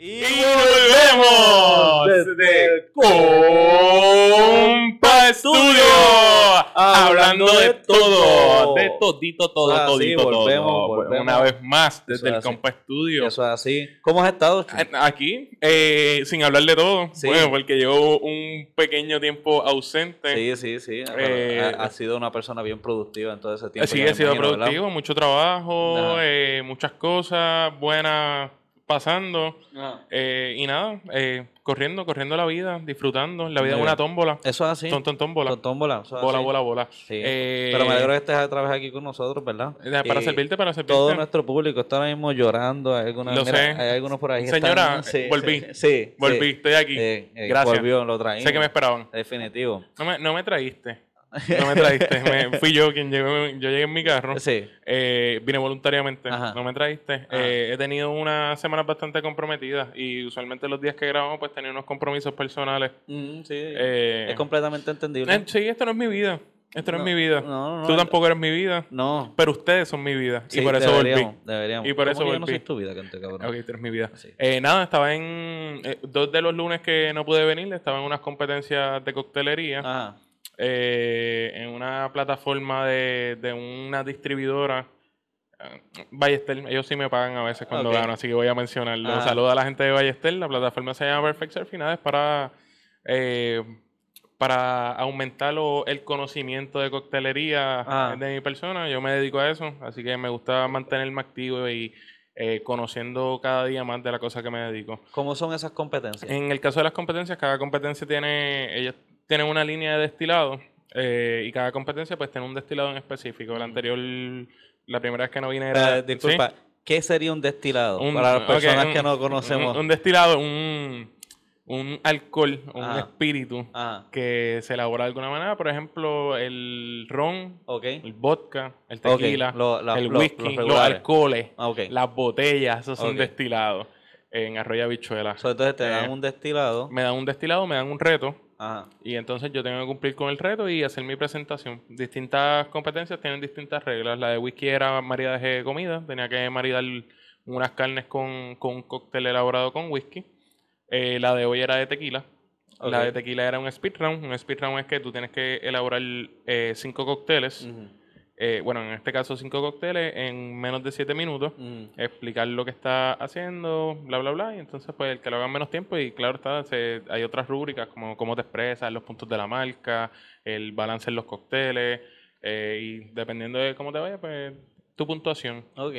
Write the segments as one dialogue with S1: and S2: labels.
S1: Y volvemos desde Compa Estudio, hablando de todo, de todito, todo,
S2: Ah, sí,
S1: todito,
S2: volvemos,
S1: todo.
S2: volvemos.
S1: Una vez más desde
S2: es
S1: el. Compa Estudio.
S2: Eso es así. ¿Cómo has estado? Chu?
S1: Aquí, eh, sin hablar de todo,
S2: Sí.
S1: bueno, porque llevo un pequeño tiempo ausente.
S2: Sí, sí, sí.
S1: Eh,
S2: ha, ha sido una persona bien productiva en todo ese tiempo.
S1: Sí, he sido
S2: imagino, ¿verdad?
S1: productivo, mucho trabajo, eh, muchas cosas buenas pasando.
S2: Ah.
S1: eh, y nada, eh, corriendo, corriendo la vida, disfrutando. La vida es una tómbola.
S2: Eso es así.
S1: Ton, tómbola.
S2: Tómbola. eso es
S1: Bola,
S2: así.
S1: bola, bola.
S2: Sí.
S1: Eh,
S2: Pero me alegro que estés otra vez aquí con nosotros, ¿verdad?
S1: Para
S2: Y
S1: servirte, para servirte.
S2: Todo nuestro público está ahora mismo llorando. Hay algunos,
S1: Lo
S2: mira,
S1: sé.
S2: hay algunos por ahí.
S1: Señora,
S2: están- sí,
S1: volví.
S2: Sí,
S1: Volví, estoy aquí.
S2: Eh,
S1: Gracias.
S2: Volvió, lo traímos.
S1: Sé que me esperaban.
S2: Definitivo.
S1: No me, no me traíste. No me traíste. Me- fui yo quien llegó. Yo llegué en mi carro.
S2: Sí.
S1: Eh, vine voluntariamente.
S2: Ajá.
S1: No me traíste.
S2: Ajá.
S1: Eh, he tenido unas semanas bastante comprometidas. Y usualmente los días que grabamos, pues tenía unos compromisos personales.
S2: Mm, sí.
S1: Eh,
S2: es completamente entendible.
S1: sí, esto no es mi vida. Esto no,
S2: No,
S1: es mi vida.
S2: no, no,
S1: Tú tampoco eres mi vida.
S2: No.
S1: Pero ustedes son mi vida.
S2: Sí,
S1: y por eso
S2: deberíamos,
S1: volví.
S2: Deberíamos.
S1: Y por
S2: ¿Cómo
S1: eso
S2: yo no
S1: volví.
S2: soy tu vida, gente, cabrón.
S1: Ok, tú eres mi vida.
S2: Sí.
S1: Eh, nada, estaba en. eh, dos de los lunes que no pude venir, estaba en unas competencias de coctelería.
S2: Ajá.
S1: Eh, en una plataforma de, de una distribuidora. eh, Ballester, ellos sí me pagan a veces cuando
S2: Ok.
S1: gano, así que voy a mencionarlo.
S2: Ajá.
S1: Saludo a la gente de Ballester. La plataforma se llama Perfect Surf y nada, es para, eh, para aumentar lo- el conocimiento de coctelería
S2: Ajá.
S1: de mi persona. Yo me dedico a eso, así que me gusta mantenerme activo y eh, conociendo cada día más de la cosa que me dedico.
S2: ¿Cómo son esas competencias?
S1: En el caso de las competencias, cada competencia tiene, ellos tienen una línea de destilado eh, y cada competencia pues tiene un destilado en específico. La anterior, la primera vez que no vine era...
S2: Eh, disculpa,
S1: ¿sí?
S2: ¿qué sería un destilado?
S1: Un-
S2: Para las personas
S1: un-
S2: que no conocemos.
S1: Un, un destilado, un, un alcohol, un
S2: Ajá.
S1: espíritu
S2: Ajá.
S1: que se elabora de alguna manera. Por ejemplo, el ron, el vodka, el tequila,
S2: lo- la-
S1: el
S2: lo-
S1: whisky,
S2: los
S1: alcoholes,
S2: Ah,
S1: las botellas, esos son destilados en arroyo habichuela.
S2: So, entonces te
S1: Eh,
S2: dan un destilado.
S1: Me dan un destilado, me dan un reto.
S2: Ajá.
S1: Y entonces yo tengo que cumplir con el reto y hacer mi presentación. Distintas competencias tienen distintas reglas. La de whisky era maridaje de comida. Tenía que maridar unas carnes con, con un cóctel elaborado con whisky. Eh, la de hoy era de tequila. La de tequila era un speed round. Un speed round es que tú tienes que elaborar eh, cinco cócteles. Eh, bueno, en este caso cinco cócteles en menos de siete minutos.
S2: ujú.
S1: Explicar lo que está haciendo, bla, bla, bla. Y entonces, pues, el que lo haga en menos tiempo. Y claro, está, se- hay otras rúbricas como cómo te expresas, los puntos de la marca, el balance en los cócteles. eh, y dependiendo de cómo te vaya, pues, tu puntuación.
S2: Ok,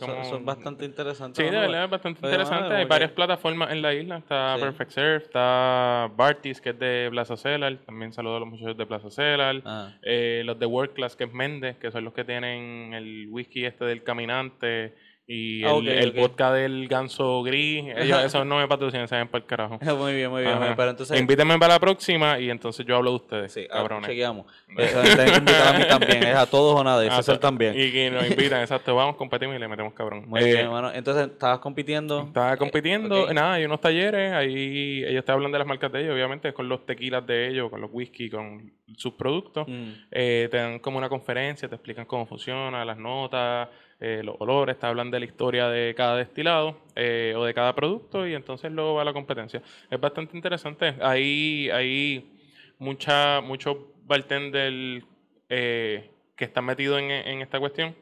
S1: Como-
S2: es bastante interesante.
S1: Sí, de verdad
S2: ver.
S1: es bastante interesante.
S2: vamos a ver,
S1: Hay
S2: porque-
S1: varias plataformas en la isla. Está
S2: Sí.
S1: Perfect Surf, está Bartis, que es de Plaza Cellar. También saludo a los muchachos de Plaza Cellar.
S2: Ah,
S1: Eh, los de World Class, que es Méndez, que son los que tienen el whisky este del caminante y
S2: Ah,
S1: el, vodka del ganso gris. Ellos, esos no me patrocinan, se ven para el carajo.
S2: muy bien, muy bien.
S1: Ajá.
S2: Pero entonces.
S1: Invítenme para la próxima y entonces yo hablo de ustedes,
S2: Sí, ah,
S1: cabrones.
S2: chequeamos. Eso que invitar a mí también. Es a todos o nada.
S1: Ah,
S2: César también.
S1: Y que nos invitan, exacto. Vamos, competimos y le metemos cabrón.
S2: Muy
S1: Eh,
S2: bien, hermano. Entonces, ¿estabas compitiendo?
S1: Estaba compitiendo,
S2: ok.
S1: nada, hay unos talleres, ahí ellos te hablan de las marcas de ellos, obviamente, con los tequilas de ellos, con los whisky, con sus productos.
S2: Mm.
S1: Eh, te dan como una conferencia, te explican cómo funciona, las notas, eh, los olores, te hablan de la historia de cada destilado eh, o de cada producto y entonces luego va la competencia. Es bastante interesante. Hay, hay mucha, muchos bartenders eh, que están metidos en, en esta cuestión.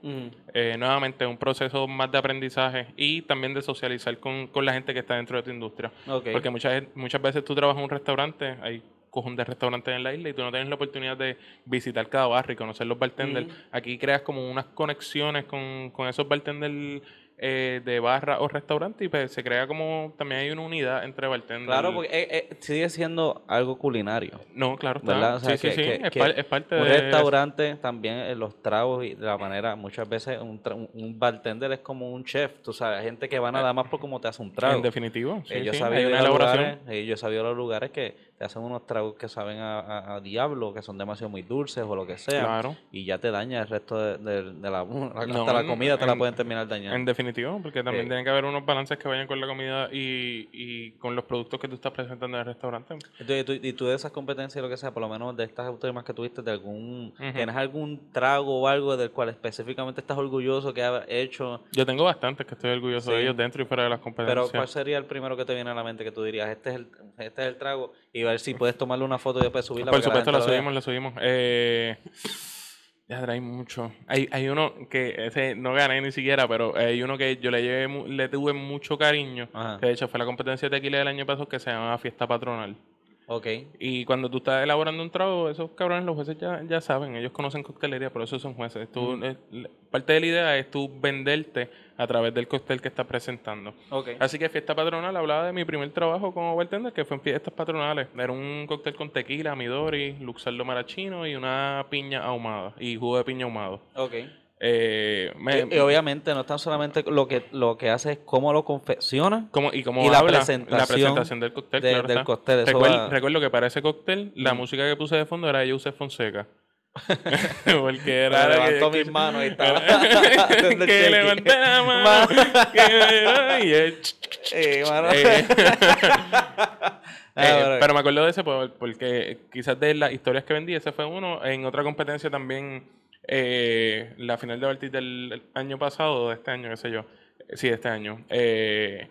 S1: Eh, nuevamente, un proceso más de aprendizaje y también de socializar con, con la gente que está dentro de tu industria. Porque muchas, muchas veces tú trabajas en un restaurante, hay cojón de restaurantes en la isla y tú no tienes la oportunidad de visitar cada barrio y conocer los bartenders. Aquí creas como unas conexiones con, con esos bartenders eh, de barra o restaurante y pues se crea como también hay una unidad entre bartenders.
S2: Claro, porque eh, eh, sigue siendo algo culinario.
S1: No, claro, está.
S2: ¿Verdad? O sea,
S1: sí, sí,
S2: que-
S1: sí,
S2: que-
S1: es,
S2: que
S1: par- es parte
S2: Un
S1: de...
S2: restaurante también, eh, los tragos y de la manera, muchas veces un, tra- un- un bartender es como un chef, tú sabes, hay gente que va nada más por cómo te hace un trago.
S1: En definitivo, sí,
S2: yo sabía
S1: hay una elaboración.
S2: lugares, yo sabía los lugares que te hacen unos tragos que saben a, a- a diablo, que son demasiado muy dulces o lo que sea.
S1: Claro.
S2: Y ya te daña el resto de, de- de la... Hasta
S1: No,
S2: la comida te la
S1: en-
S2: pueden terminar dañando.
S1: En definitivo, porque también
S2: Sí.
S1: tiene que haber unos balances que vayan con la comida y, y con los productos que tú estás presentando en el restaurante.
S2: Entonces, tú- y tú de esas competencias, lo que sea, por lo menos de estas temas que tuviste, de algún. ¿tienes algún trago o algo del cual específicamente estás orgulloso que has hecho?
S1: Yo tengo bastantes que estoy orgulloso de ellos dentro y fuera de las competencias.
S2: Pero ¿cuál sería el primero que te viene a la mente que tú dirías, este es el, este es el trago? Y ver si puedes tomarle una foto y después subirla.
S1: Por supuesto,
S2: la
S1: subimos, la subimos. Eh, ya hay mucho. Hay, hay uno que ese no gané ni siquiera, pero hay uno que yo le llevé, le tuve mucho cariño.
S2: Ajá.
S1: Que de hecho fue la competencia de tequila del año pasado que se llama Fiesta Patronal.
S2: Ok.
S1: Y cuando tú estás elaborando un trago, esos cabrones, los jueces ya, ya saben, ellos conocen coctelería, por eso son jueces. Tú, eh, parte de la idea es tú venderte a través del cóctel que estás presentando.
S2: Ok.
S1: Así que Fiesta Patronal hablaba de mi primer trabajo como bartender, que fue en fiestas patronales. Era un cóctel con tequila, midori, luxardo marachino y una piña ahumada, y jugo de piña ahumado.
S2: Ok.
S1: Eh, me-
S2: y, y obviamente no tan solamente lo que lo que hace es cómo lo confecciona
S1: como, y como
S2: y la presentación
S1: la presentación del cóctel,
S2: de-
S1: claro
S2: del cóctel.
S1: Recuerdo, que para ese cóctel, la
S2: Mm.
S1: música que puse de fondo era Joseph Fonseca. Porque era
S2: levantó mis manos y estaba
S1: que levanté la mano. pero me acuerdo de ese por- porque quizás de las historias que vendí, ese fue uno. En otra competencia también, eh, la final de Baltic del año pasado, o de este año, qué sé yo. Eh, Sí, de este año. eh,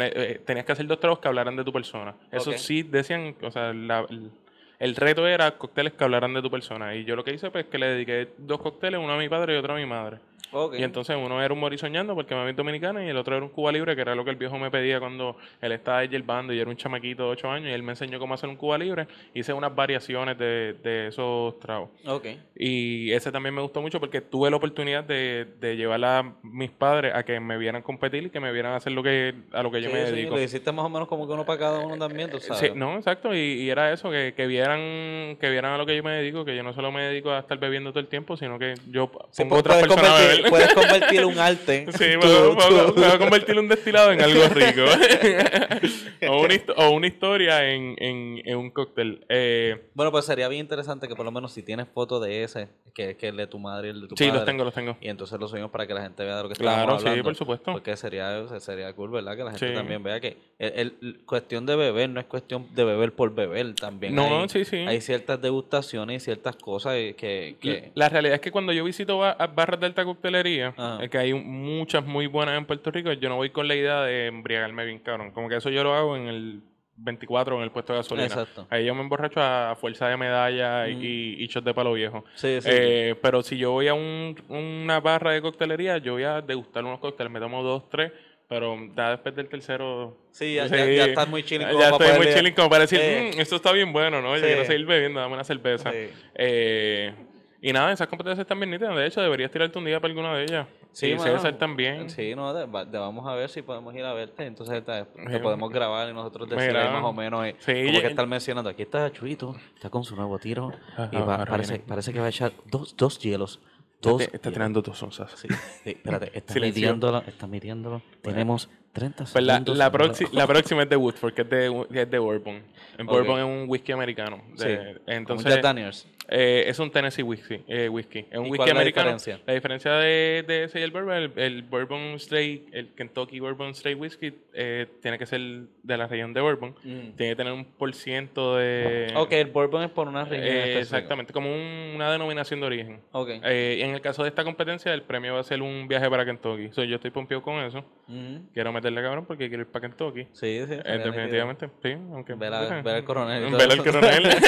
S1: eh, tenías que hacer dos tragos que hablaran de tu persona. Eso sí decían, o sea, la- el, el reto era cócteles que hablaran de tu persona. Y yo lo que hice, pues, que le dediqué dos cócteles, uno a mi padre y otro a mi madre.
S2: Ok.
S1: Y entonces uno era un morisoñando porque mami es dominicana y el otro era un Cuba Libre, que era lo que el viejo me pedía cuando él estaba ahí bando y era un chamaquito de 8 años y él me enseñó cómo hacer un Cuba Libre. Hice unas variaciones de, de esos tragos.
S2: Ok.
S1: Y ese también me gustó mucho porque tuve la oportunidad de, de llevar a mis padres a que me vieran competir y que me vieran hacer lo que, a lo que yo
S2: Sí,
S1: me
S2: sí,
S1: dedico.
S2: lo hiciste más o menos como que uno para cada uno también, tú sabes.
S1: Sí, no, exacto, y, y era eso, que, que vieran que vieran a lo que yo me dedico, que yo no solo me dedico a estar bebiendo todo el tiempo, sino que yo pongo otras personas beber.
S2: puedes convertir un arte.
S1: Sí,
S2: Tú-
S1: puedo, puedo-
S2: tú-
S1: puedo convertir un destilado en algo rico. o, una, histo- o una historia en, en, en un cóctel. Eh,
S2: Bueno, pues sería bien interesante que por lo menos si tienes fotos de ese, que, que el de tu madre y el de tu
S1: sí,
S2: padre.
S1: los tengo, los tengo.
S2: Y entonces lo subimos para que la gente vea de lo que
S1: Claro,
S2: estamos
S1: sí,
S2: hablando.
S1: por supuesto.
S2: Porque sería, sería cool, ¿verdad? Que la gente
S1: Sí.
S2: también vea que el, el- cuestión de beber no es cuestión de beber por beber. También
S1: No,
S2: hay,
S1: sí, sí.
S2: hay ciertas degustaciones y ciertas cosas que... que
S1: La realidad es que cuando yo visito barras de alta coctelería,
S2: Ajá.
S1: es que hay muchas muy buenas en Puerto Rico, yo no voy con la idea de embriagarme bien cabrón. Como que eso yo lo hago en el 24 en el puesto de gasolina.
S2: Exacto.
S1: Ahí yo me emborracho a fuerza de medalla y- y, y shots de palo viejo.
S2: Sí, sí.
S1: Eh, pero si yo voy a un- una barra de coctelería, yo voy a degustar unos cócteles, me tomo dos, tres, pero ya después del tercero...
S2: sí, ya,
S1: sí,
S2: ya, ya estás muy chilling
S1: Ya estoy muy chilling como para decir,
S2: Eh,
S1: "Mm, esto está bien bueno, ¿no? Yo quiero seguir bebiendo, dame una cerveza.
S2: Sí.
S1: Eh, y nada, esas competencias están bien nítidas. De hecho, deberías tirarte un día para alguna de ellas.
S2: Sí,
S1: y. César también.
S2: Sí, no, de- vamos a ver si podemos ir a verte. Entonces te, te podemos grabar y nosotros decir más o menos. eh,
S1: Sí,
S2: como
S1: ya-
S2: que estar mencionando. Aquí está Chuito, está con su nuevo tiro.
S1: Ajá,
S2: y va- parece, parece que va a echar dos, dos hielos.
S1: Está,
S2: Dos
S1: está
S2: hielos.
S1: tirando dos onzas.
S2: Sí, sí, espérate, está midiéndolo, está midiéndolo. Tenemos 30
S1: Pues la, la, proxi- la próxima es de Woodford, que es de, que es de Bourbon. En
S2: Ok.
S1: Bourbon es un whisky americano. De-
S2: Sí,
S1: entonces,
S2: Jack Daniels.
S1: eh, es un Tennessee whisky. eh, whisky. Es un
S2: ¿Y
S1: whisky
S2: cuál es la
S1: americano.
S2: diferencia?
S1: La diferencia de, de ese y el Bourbon, el, el Bourbon Straight, el Kentucky Bourbon Straight Whisky, eh, tiene que ser de la región de Bourbon.
S2: Mm.
S1: Tiene que tener un por ciento de...
S2: Ok, el bourbon es por una región
S1: Eh, exactamente, como un- una denominación de origen.
S2: Ok.
S1: Eh, en el caso de esta competencia, el premio va a ser un viaje para Kentucky. So, yo estoy pompeado con eso.
S2: Mm.
S1: Quiero meterle cabrón porque quiero ir para Kentucky.
S2: Sí, sí.
S1: Eh, definitivamente, sí. Aunque,
S2: Ver, a- ver al coronel.
S1: Ver al coronel.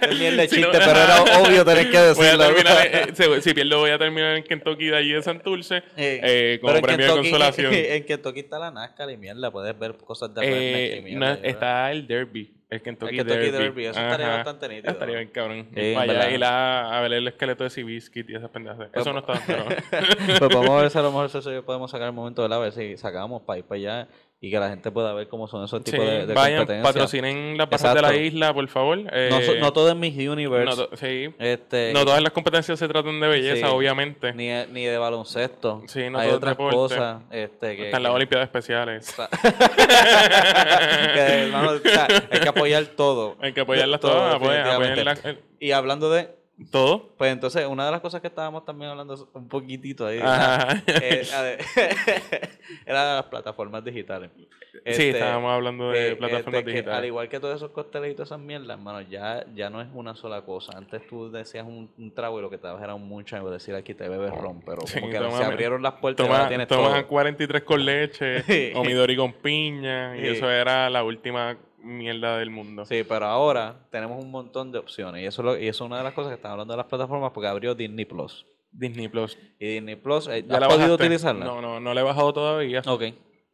S2: Es mierda de
S1: Si no-
S2: chiste, pero era obvio tener que decirlo.
S1: terminar, eh, si, si pierdo, voy a terminar en Kentucky de allí de Santurce
S2: Eh,
S1: eh, como premio de consolación.
S2: En Kentucky está la NASCAR y mierda, puedes ver cosas de
S1: Eh,
S2: y mierda, ¿verdad?
S1: está el Derby, el Kentucky,
S2: El Kentucky
S1: Derby.
S2: Derby, eso estaría
S1: Ajá.
S2: bastante nítido.
S1: Estaría bien cabrón.
S2: Sí, verdad.
S1: y la, a ver el esqueleto de Seabiscuit y esas pendejas. Eso no está, pero...
S2: Pues vamos a ver si a lo mejor eso podemos sacar el momento de la a ver si sacamos para ir para allá y que la gente pueda ver cómo son esos
S1: Sí,
S2: tipos de, de
S1: vayan,
S2: competencias.
S1: patrocinen las barras de la isla, por favor.
S2: No, so-
S1: Eh,
S2: no todo es Miss Universe.
S1: no to- sí.
S2: este,
S1: No todas las competencias se tratan de belleza,
S2: Sí.
S1: obviamente.
S2: ni, ni de baloncesto.
S1: Sí, no
S2: Hay otras
S1: deporte.
S2: cosas. Este, que,
S1: Están las Olimpiadas Especiales.
S2: que, no, o sea, hay que apoyar todo.
S1: Hay que apoyarlas
S2: Todo,
S1: todas, apoyen,
S2: definitivamente.
S1: apoyen la- eh,
S2: Y hablando de,
S1: todo.
S2: pues entonces, una de las cosas que estábamos también hablando un poquitito ahí, eh, era de las plataformas digitales.
S1: sí,
S2: Este,
S1: estábamos hablando de
S2: que-
S1: plataformas
S2: este,
S1: digitales.
S2: al igual que todos esos cócteles y todas esas mierdas, hermano, ya, ya no es una sola cosa. Antes tú decías un, un trago y lo que te dabas era un mucho, y decir aquí te bebes ron, pero
S1: Sí,
S2: como que
S1: toma-
S2: se abrieron las puertas y ahora
S1: Toma,
S2: tienes
S1: toman
S2: todo.
S1: 43 con leche, o Midori con piña, y
S2: Sí.
S1: eso era la última mierda del mundo.
S2: Sí, pero ahora tenemos un montón de opciones y eso, es lo- y eso es una de las cosas que están hablando de las plataformas porque abrió Disney Plus.
S1: Disney Plus.
S2: Y Disney Plus, eh,
S1: ¿Ya
S2: ¿has
S1: la
S2: podido
S1: bajaste?
S2: utilizarla?
S1: No, no, no la he bajado todavía.
S2: Ok.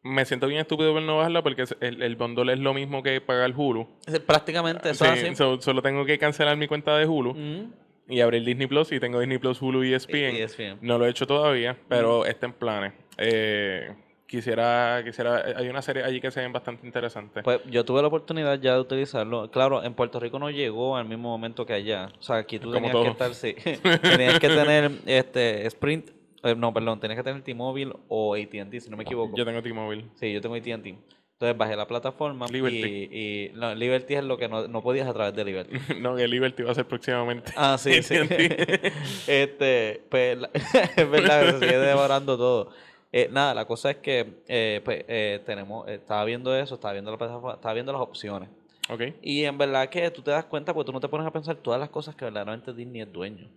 S1: Me siento bien estúpido por no bajarla porque el, el bundle es lo mismo que pagar Hulu.
S2: Prácticamente eso
S1: Sí,
S2: es así.
S1: so- solo tengo que cancelar mi cuenta de Hulu
S2: Mm.
S1: y abrir Disney Plus y tengo Disney Plus, Hulu y ESPN.
S2: ESPN.
S1: No lo he hecho todavía, pero está en planes. Eh, quisiera, quisiera, hay una serie allí que se ven bastante interesantes.
S2: Pues yo tuve la oportunidad ya de utilizarlo. Claro, en Puerto Rico no llegó al mismo momento que allá. O sea, aquí tú
S1: Como
S2: tenías
S1: todo.
S2: que estar, sí. tenías que tener este Sprint, eh, no, perdón, tenías que tener T-Mobile o AT&T, si no me equivoco.
S1: Yo tengo T-Mobile.
S2: Sí, yo tengo AT&T. Entonces bajé la plataforma
S1: Liberty.
S2: y, y no, Liberty es lo que no, no podías a través de Liberty.
S1: no, que Liberty va a ser próximamente.
S2: Ah, sí, sí. Este, pues, es verdad, se sigue devorando todo. Eh, nada, la cosa es que, eh, pues, eh, tenemos, eh, estaba viendo eso, estaba viendo la estaba viendo las opciones.
S1: ok.
S2: Y en verdad que tú te das cuenta, porque tú no te pones a pensar todas las cosas que verdaderamente Disney es dueño.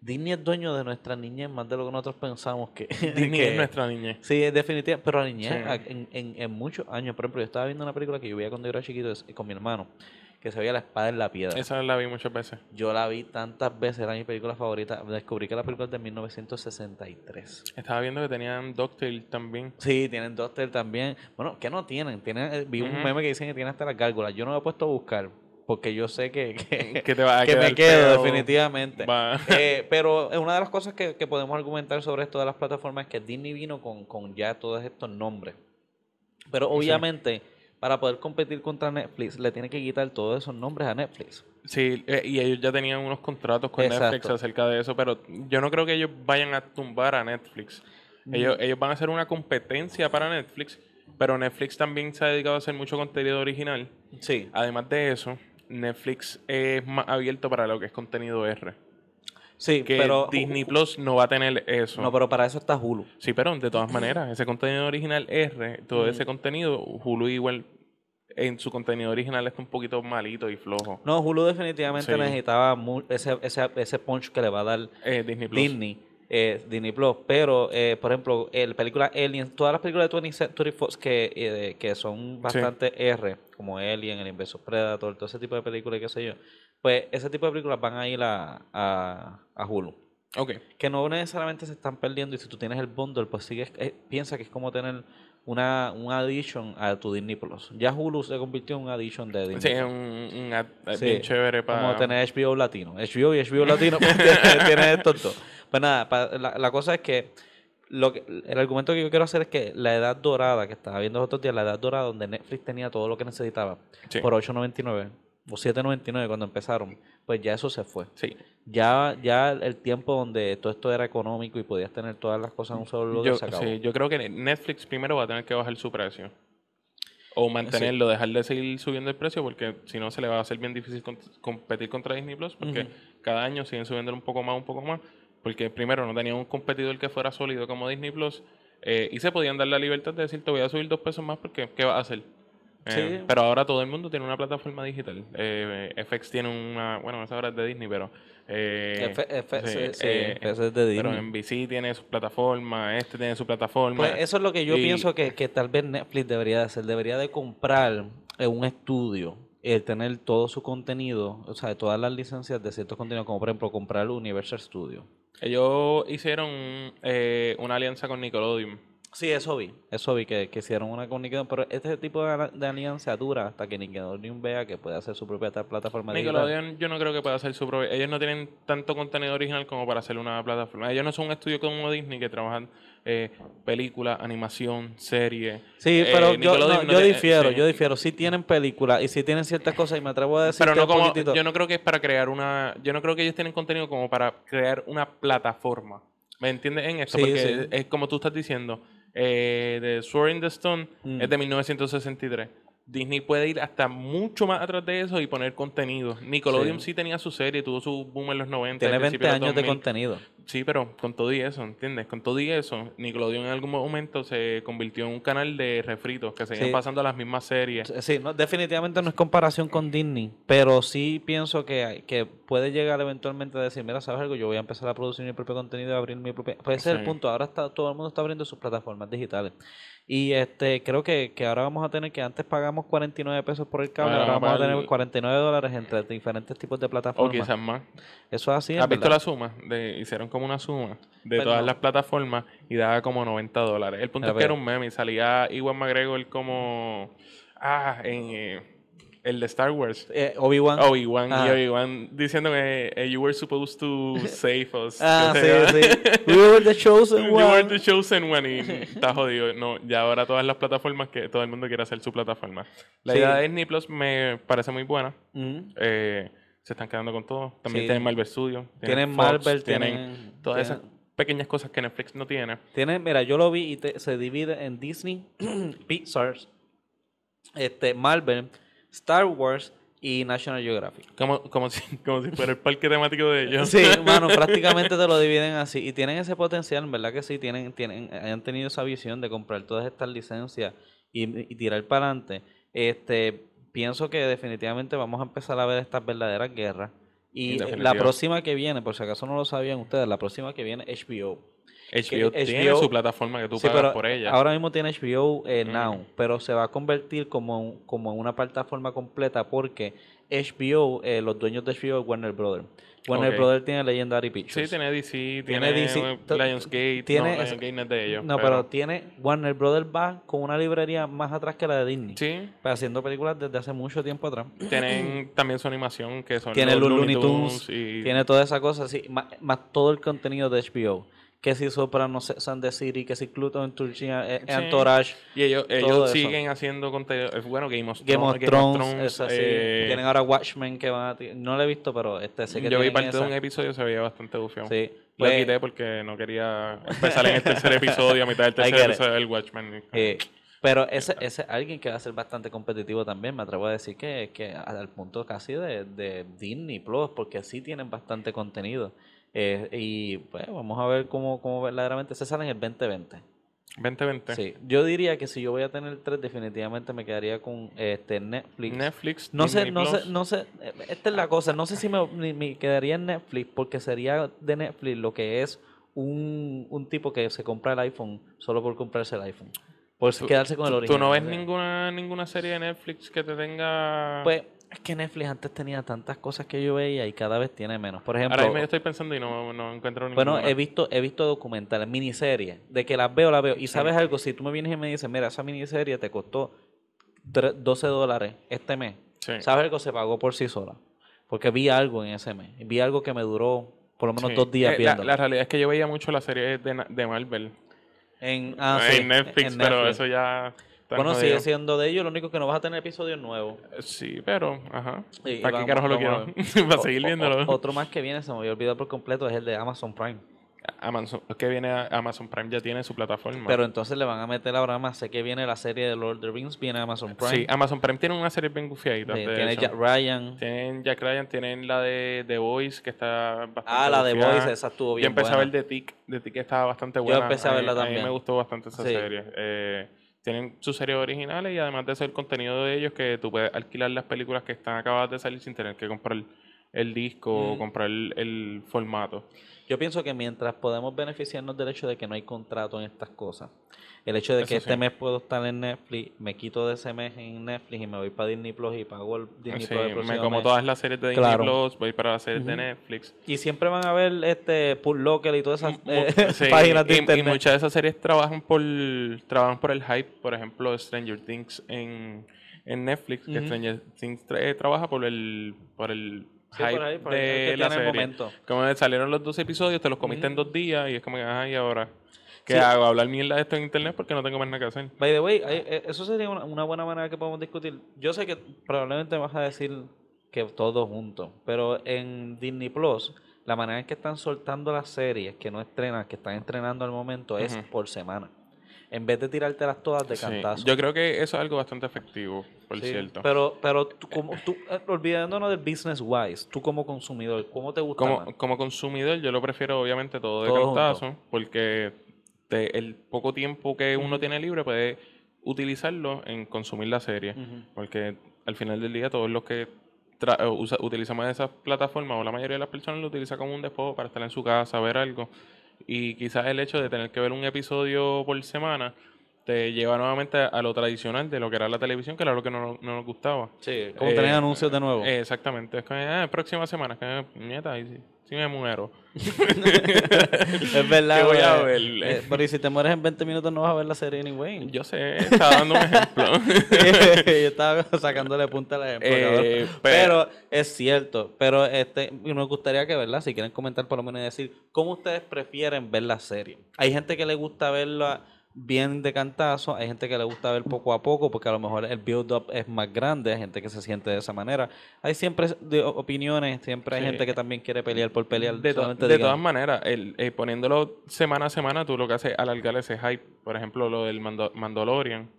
S2: Disney es dueño de nuestra niñez más de lo que nosotros pensamos que...
S1: Disney
S2: que-
S1: es nuestra niñez.
S2: Sí, es definitiva, pero la niñez
S1: Sí.
S2: en, en, en muchos años, por ejemplo, yo estaba viendo una película que yo veía cuando yo era chiquito con mi hermano, que se veía La Espada en la Piedra.
S1: Esa la vi muchas veces.
S2: Yo la vi tantas veces, era mi película favorita. Descubrí que la película es de 1963.
S1: Estaba viendo que tenían DuckTales también.
S2: Sí, tienen Doctor también. Bueno, ¿qué no tienen? tienen eh, vi un meme que dicen que tienen hasta las gárgolas. Yo no me he puesto a buscar porque yo sé que, que,
S1: Que te va a
S2: que me quedo definitivamente.
S1: Va.
S2: Eh, pero una de las cosas que, que podemos argumentar sobre esto de las plataformas es que Disney vino con, con ya todos estos nombres. Pero obviamente, para poder competir contra Netflix, le tiene que quitar todos esos nombres a Netflix.
S1: Sí, eh, y ellos ya tenían unos contratos con Netflix acerca de eso, pero yo no creo que ellos vayan a tumbar a Netflix. Ellos,
S2: Mm.
S1: ellos van a hacer una competencia para Netflix, pero Netflix también se ha dedicado a hacer mucho contenido original.
S2: Sí.
S1: Además de eso, Netflix es más abierto para lo que es contenido R.
S2: Sí,
S1: Que
S2: pero
S1: Disney Plus no va a tener eso.
S2: No, pero para eso está Hulu.
S1: Sí, pero de todas maneras, ese contenido original R, todo ese contenido, Hulu igual en su contenido original está un poquito malito y flojo.
S2: No, Hulu definitivamente
S1: Sí.
S2: necesitaba ese, ese, ese punch que le va a dar
S1: Eh, Disney Plus.
S2: Disney, eh, Disney Plus. Pero, eh, por ejemplo, el película Alien, todas las películas de 20th Century Fox que, que son bastante R, como Alien, El Inverso Predator, todo ese tipo de películas y qué sé yo, pues ese tipo de películas van a ir a, a, a Hulu.
S1: Ok.
S2: Que no necesariamente se están perdiendo y si tú tienes el bundle, pues sigues, eh, piensa que es como tener una, un addition a tu Disney Plus. Ya Hulu se convirtió en un addition de Disney
S1: Sí, es un, un ad-
S2: Sí,
S1: bien chévere para...
S2: Como tener HBO Latino. HBO y HBO Latino pues, tiene, tiene estos dos. Pues nada, pa- la, la cosa es que, lo que el argumento que yo quiero hacer es que la edad dorada, que estaba viendo los otros días, la edad dorada donde Netflix tenía todo lo que necesitaba
S1: Sí.
S2: por 8.99 o 7.99 cuando empezaron, pues ya eso se fue.
S1: Sí.
S2: Ya, ya el tiempo donde todo esto era económico y podías tener todas las cosas en un solo lugar
S1: Yo,
S2: se acabó.
S1: sí, yo creo que Netflix primero va a tener que bajar su precio. O mantenerlo, dejar de seguir subiendo el precio porque si no se le va a hacer bien difícil con- competir contra Disney Plus porque cada año siguen subiendo un poco más, un poco más. Porque primero no tenía un competidor que fuera sólido como Disney Plus eh, y se podían dar la libertad de decir te voy a subir dos pesos más porque ¿qué va a hacer? Eh,
S2: Sí.
S1: Pero ahora todo el mundo tiene una plataforma digital. Eh, FX tiene una, bueno, esa ahora es de Disney, pero... eh,
S2: F- F-
S1: sí,
S2: sí, sí,
S1: eh,
S2: FX es de
S1: pero
S2: Disney.
S1: NBC tiene su plataforma, este tiene su plataforma.
S2: Pues eso es lo que yo
S1: Y-
S2: pienso que, que tal vez Netflix debería de hacer. Debería de comprar eh, un estudio, el tener todo su contenido, o sea, todas las licencias de ciertos contenidos, como por ejemplo comprar Universal Studio.
S1: Ellos hicieron eh, una alianza con Nickelodeon.
S2: Sí, eso vi. Eso vi, que, que hicieron una comunicación. Pero este tipo de, de alianza dura hasta que Nickelodeon vea que puede hacer su propia ta- plataforma digital.
S1: Nickelodeon yo no creo que pueda hacer su propio... Ellos no tienen tanto contenido original como para hacer una plataforma. Ellos no son un estudio como Disney que trabajan eh, película, animación, serie.
S2: Sí,
S1: Eh,
S2: pero yo,
S1: Nickelodeon
S2: no,
S1: no
S2: yo
S1: tiene-
S2: difiero,
S1: sí.
S2: yo difiero. Sí tienen películas y sí tienen ciertas cosas y me atrevo a decir
S1: Pero no
S2: un
S1: como...
S2: poquitito-
S1: Yo no creo que es para crear una... Yo no creo que ellos tienen contenido como para crear una plataforma. ¿Me entiendes en esto?
S2: Sí,
S1: Porque
S2: sí.
S1: es, es como tú estás diciendo. Eh, de Sword in the Stone
S2: Mm.
S1: es de 1963. Disney puede ir hasta mucho más atrás de eso y poner contenido. Nickelodeon
S2: Sí.
S1: sí, tenía su serie, tuvo su boom en los 90.
S2: Tiene
S1: al
S2: 20
S1: principio
S2: años de
S1: 2000.
S2: contenido.
S1: Sí, pero con todo y eso, ¿entiendes? Con todo y eso, Nickelodeon en algún momento se convirtió en un canal de refritos que seguían
S2: Sí.
S1: pasando las mismas series.
S2: Sí, no, definitivamente no es comparación con Disney, pero sí pienso que, que puede llegar eventualmente a decir, mira, ¿sabes algo? Yo voy a empezar a producir mi propio contenido y abrir mi propia... Pues ese es el
S1: Sí.
S2: punto, ahora está todo el mundo está abriendo sus plataformas digitales. Y este creo que, que ahora vamos a tener que antes pagamos 49 pesos por el cable,
S1: Ahora
S2: ahora
S1: vamos a
S2: tener
S1: pagar-
S2: 49 dólares entre diferentes tipos de
S1: O
S2: plataformas.
S1: quizás más.
S2: Eso es así.
S1: ¿Has visto
S2: verdad.
S1: la suma? De, hicieron como una suma de
S2: Pues
S1: todas
S2: no.
S1: las plataformas y daba como 90 dólares. El punto es que era un meme y salía Iwan McGregor como... Ah, en eh, el de Star Wars.
S2: Eh, Obi-Wan.
S1: Obi-Wan. Y
S2: Ajá.
S1: Obi-Wan diciendo que eh, you were supposed to save us.
S2: Ah, sí, sí. We were the chosen
S1: You were
S2: one.
S1: the chosen one y está jodido. No, ya ahora todas las plataformas que todo el mundo quiere hacer su plataforma. La
S2: Sí.
S1: idea de Disney Plus me parece muy buena.
S2: Ujú.
S1: Eh, se están quedando con todo. También
S2: Sí.
S1: tienen Marvel Studios.
S2: Tienen
S1: Fox,
S2: Marvel,
S1: tienen,
S2: tienen-
S1: todas
S2: tienen-
S1: esas pequeñas cosas que Netflix no tiene.
S2: Tiene, mira, yo lo vi y te- se divide en Disney, Pixar, este, Marvel, Star Wars y National Geographic.
S1: Como, como, si, como si fuera el parque temático de ellos.
S2: Sí, mano, prácticamente te lo dividen así. Y tienen ese potencial, ¿verdad que sí? Tienen, tienen, han tenido esa visión de comprar todas estas licencias y, y tirar para adelante. Este, pienso que definitivamente vamos a empezar a ver estas verdaderas guerras. Y
S1: En
S2: la próxima que viene, por si acaso no lo sabían ustedes, la próxima que viene HBO.
S1: HBO
S2: Que
S1: tiene
S2: HBO
S1: su plataforma que tú
S2: Sí,
S1: pagas
S2: pero
S1: por ella.
S2: Ahora mismo tiene HBO eh,
S1: Mm.
S2: Now, pero se va a convertir como, como en una plataforma completa porque HBO, eh, los dueños de HBO es Warner Brothers. Warner
S1: Ok.
S2: Brothers tiene Legendary
S1: sí,
S2: Pictures.
S1: tiene DC,
S2: Tiene
S1: tiene,
S2: DC,
S1: eh, Lionsgate.
S2: tiene
S1: no, Lionsgate no es de ellos.
S2: no, pero, tiene Warner Brothers va con una librería más atrás que la de Disney.
S1: Sí,
S2: Pues haciendo películas desde hace mucho tiempo atrás.
S1: tienen también su animación que son
S2: Tiene los Looney Tunes,
S1: y
S2: Tiene toda esa cosa, sí, más, más todo el contenido de HBO. Que si Soprano, Sex and the City, que si Cluton, Turchia, eh,
S1: Sí.
S2: Entourage,
S1: Y ellos, ellos
S2: eso.
S1: siguen haciendo contenido. eh, Bueno, Game of,
S2: Game of Thrones, es así.
S1: eh,
S2: Tienen ahora Watchmen que van a... No lo he visto, pero este sé que
S1: yo vi parte de un episodio se veía bastante bufiado.
S2: Sí.
S1: Lo
S2: Pues,
S1: quité porque no quería empezar en el tercer episodio, a mitad del tercer episodio del Watchmen.
S2: eh, pero ese ese es alguien que va a ser bastante competitivo también. Me atrevo a decir que, que al punto casi de, de Disney Plus, porque sí tienen bastante contenido. Eh, y pues vamos a ver cómo, cómo verdaderamente se sale en el 2020.
S1: 2020.
S2: Sí, yo diría que si yo voy a tener tres, definitivamente me quedaría con este Netflix.
S1: Netflix.
S2: No sé, no sé, no sé, eh, esta es la cosa, no sé si me, me quedaría en Netflix porque sería de Netflix lo que es un, un tipo que se compra el iPhone solo por comprarse el iPhone. Por
S1: Tú-
S2: quedarse con el
S1: ¿Tú-
S2: original.
S1: ¿Tú no ves ninguna, ninguna serie de Netflix que te tenga...?
S2: Pues es que Netflix antes tenía tantas cosas que yo veía y cada vez tiene menos. Por ejemplo,
S1: Ahora mismo yo estoy pensando y no, no encuentro ninguna.
S2: bueno, he visto, he visto documentales, miniseries, de que las veo, las veo. Y sabes algo, si tú me vienes y me dices, mira, esa miniserie te costó tre- 12 dólares este mes.
S1: Sí.
S2: ¿Sabes algo? Se pagó por sí sola. Porque vi algo en ese mes. Vi algo que me duró por lo menos
S1: Sí.
S2: dos días
S1: Eh, la,
S2: viéndolo.
S1: la realidad es que yo veía mucho las series de, de Marvel
S2: En, ah,
S1: en Netflix,
S2: en
S1: pero eso ya... está
S2: Bueno,
S1: jodido.
S2: sigue siendo de ellos. Lo único que no vas a tener episodios nuevos.
S1: Sí, pero, ajá. ¿Para qué carajo lo quiero? Para seguir
S2: o-
S1: viéndolo.
S2: otro más que viene, se me había olvidado por completo, es el de Amazon Prime.
S1: Amazon, es que viene a- Amazon Prime ya tiene su plataforma.
S2: Pero entonces le van a meter ahora más. Sé que viene la serie de Lord of the Rings, viene Amazon Prime.
S1: Sí, Amazon Prime tiene una serie bien gufiadita.
S2: Sí,
S1: de
S2: tiene
S1: hecho.
S2: Jack Ryan.
S1: Tienen Jack Ryan, tienen la de The Voice, que está bastante
S2: Ah, la de
S1: gufiada.
S2: Voice, esa estuvo bien
S1: Yo empecé
S2: buena.
S1: a ver The Tick, The Tick estaba bastante buena.
S2: empecé a verla
S1: mí- A
S2: también.
S1: mí me gustó bastante esa
S2: Sí.
S1: serie. Eh, tienen sus series originales y además de eso el contenido de ellos que tú puedes alquilar las películas que están acabadas de salir sin tener que comprar el disco o comprar el, el formato.
S2: Yo pienso que mientras podemos beneficiarnos del hecho de que no hay contrato en estas cosas, el hecho de
S1: Eso
S2: que este
S1: sí.
S2: mes puedo estar en Netflix, me quito de ese mes en Netflix y me voy para Disney Plus y pago el Disney
S1: Sí,
S2: Plus el
S1: me como
S2: mes.
S1: todas las series de Disney
S2: Claro.
S1: Plus, voy para las series de. Netflix.
S2: Y siempre van a ver este Pool Locker y todas esas eh,
S1: sí,
S2: páginas de
S1: y, y
S2: internet.
S1: muchas de esas series trabajan por trabajan por el hype. Por ejemplo, Stranger Things en, en Netflix, que. Stranger Things tra- eh, trabaja por el por el
S2: Sí,
S1: hype
S2: por ahí, por ahí,
S1: de
S2: que
S1: la
S2: el
S1: serie.
S2: momento.
S1: Como salieron los dos episodios, te los comiste en dos días y es como que, ay, ahora ¿qué
S2: Sí.
S1: hago? Hablar mierda de esto en internet porque no tengo más nada que hacer.
S2: By the way, hay- eh, eso sería una, una buena manera que podemos discutir. Yo sé que probablemente vas a decir que todo junto, pero en Disney Plus, la manera en que están soltando las series que no estrenan, que están estrenando al momento, es por semana. En vez de tirártelas todas de
S1: Sí,
S2: cantazo.
S1: Yo creo que eso es algo bastante efectivo, por
S2: Sí,
S1: cierto.
S2: Pero, pero tú, como, tú, eh, olvidándonos del business wise, tú como consumidor, ¿cómo te gusta
S1: como,
S2: más?
S1: como consumidor, yo lo prefiero obviamente todo de
S2: Todo
S1: cantazo, porque te- el poco tiempo que uno tiene libre puede utilizarlo en consumir la serie. Porque al final del día, todos los que eh, usa- utilizamos esas plataformas, o la mayoría de las personas lo utiliza como un despojo para estar en su casa, ver algo. Y quizás el hecho de tener que ver un episodio por semana te lleva nuevamente a lo tradicional de lo que era la televisión, que era lo que no, no nos gustaba.
S2: Sí, como
S1: Eh,
S2: tener anuncios de nuevo.
S1: Eh, exactamente. Es que, ah, próxima semana, es que, nieta, ahí sí, sí me muero.
S2: es verdad.
S1: ¿Qué voy a ver?
S2: Eh, pero y si te mueres en 20 minutos no vas a ver la serie anyway.
S1: Yo sé, estaba dando un ejemplo.
S2: yo estaba sacándole punta al ejemplo.
S1: Eh, pero-
S2: pero es cierto. Pero este, nos gustaría que, ¿verdad? Si quieren comentar por lo menos y decir cómo ustedes prefieren ver la serie. Hay gente que le gusta verla bien de cantazo, hay gente que le gusta ver poco a poco porque a lo mejor el build-up es más grande, hay gente que se siente de esa manera. Hay siempre de opiniones, siempre hay
S1: Sí.
S2: gente que también quiere pelear por pelear.
S1: De, to- de todas maneras, el, eh, poniéndolo semana a semana, tú lo que haces es alargar ese hype. Por ejemplo, lo del Mando- Mandalorian.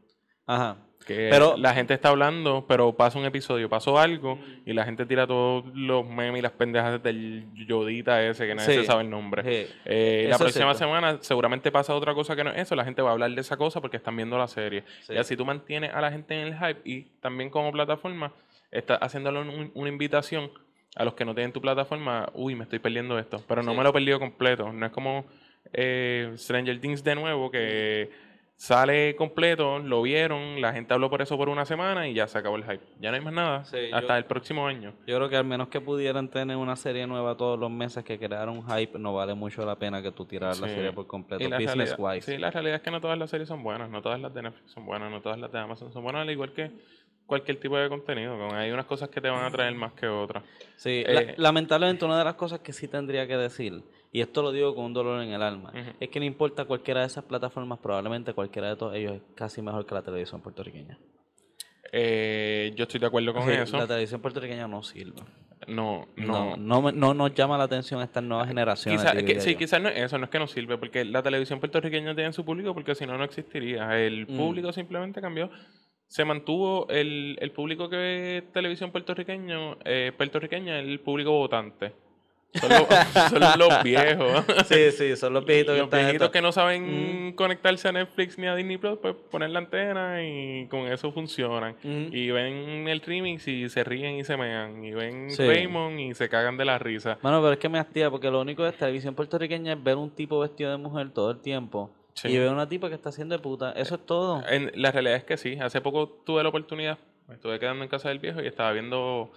S2: Ajá.
S1: Que
S2: Pero-
S1: la gente está hablando, pero pasa un episodio, pasó algo, y la gente tira todos los memes y las pendejas del Yodita ese, que nadie
S2: Sí.
S1: se sabe el nombre.
S2: Sí.
S1: Eh, la próxima semana seguramente pasa otra cosa que no es eso, la gente va a hablar de esa cosa porque están viendo la serie.
S2: Sí.
S1: Y así tú mantienes a la gente en el hype y también como plataforma estás haciéndole un- una invitación a los que no tienen tu plataforma, uy, me estoy perdiendo esto, pero no me lo he perdido completo. No es como eh, Stranger Things de nuevo que sale completo, lo vieron, la gente habló por eso por una semana y ya se acabó el hype. Ya no hay más nada
S2: Sí,
S1: hasta
S2: yo-
S1: el próximo año.
S2: Yo creo que al menos que pudieran tener una serie nueva todos los meses que crearan un hype, no vale mucho la pena que tú tiraras la serie por completo. Business
S1: realidad,
S2: wise.
S1: sí, la realidad es que no todas las series son buenas, no todas las de Netflix son buenas, no todas las de Amazon son buenas, al igual que cualquier tipo de contenido. Hay unas cosas que te van a traer más que otras.
S2: Sí, la-
S1: Eh,
S2: lamentablemente una de las cosas que sí tendría que decir, y esto lo digo con un dolor en el alma, es que no importa cualquiera de esas plataformas, probablemente cualquiera de todos ellos es casi mejor que la televisión puertorriqueña.
S1: Eh, yo estoy de acuerdo con
S2: Sí,
S1: eso.
S2: La televisión puertorriqueña no sirve.
S1: No,
S2: No,
S1: no.
S2: no, nos llama la atención estas nuevas generaciones.
S1: Quizá- que- sí, quizás no es eso, no es que no sirve, porque la televisión puertorriqueña tiene su público, porque si no, no existiría. El
S2: Mm.
S1: público simplemente cambió. Se mantuvo el, el público que ve televisión puertorriqueño, eh, puertorriqueña, el público votante. Son los, son los viejos.
S2: Sí, sí, son los viejitos que
S1: los viejitos que no saben conectarse a Netflix ni a Disney Plus, pues poner la antena y con eso funcionan.
S2: Ujú.
S1: Y ven el remix y se ríen y se mean. Y ven
S2: Sí.
S1: Raymond y se cagan de la risa.
S2: Mano, pero es que me hastía porque lo único de televisión puertorriqueña es ver un tipo vestido de mujer todo el tiempo
S1: Sí.
S2: y ver una tipa que está haciendo de puta. Eso es todo.
S1: En, la realidad es que sí. Hace poco tuve la oportunidad. Me estuve quedando en casa del viejo y estaba viendo.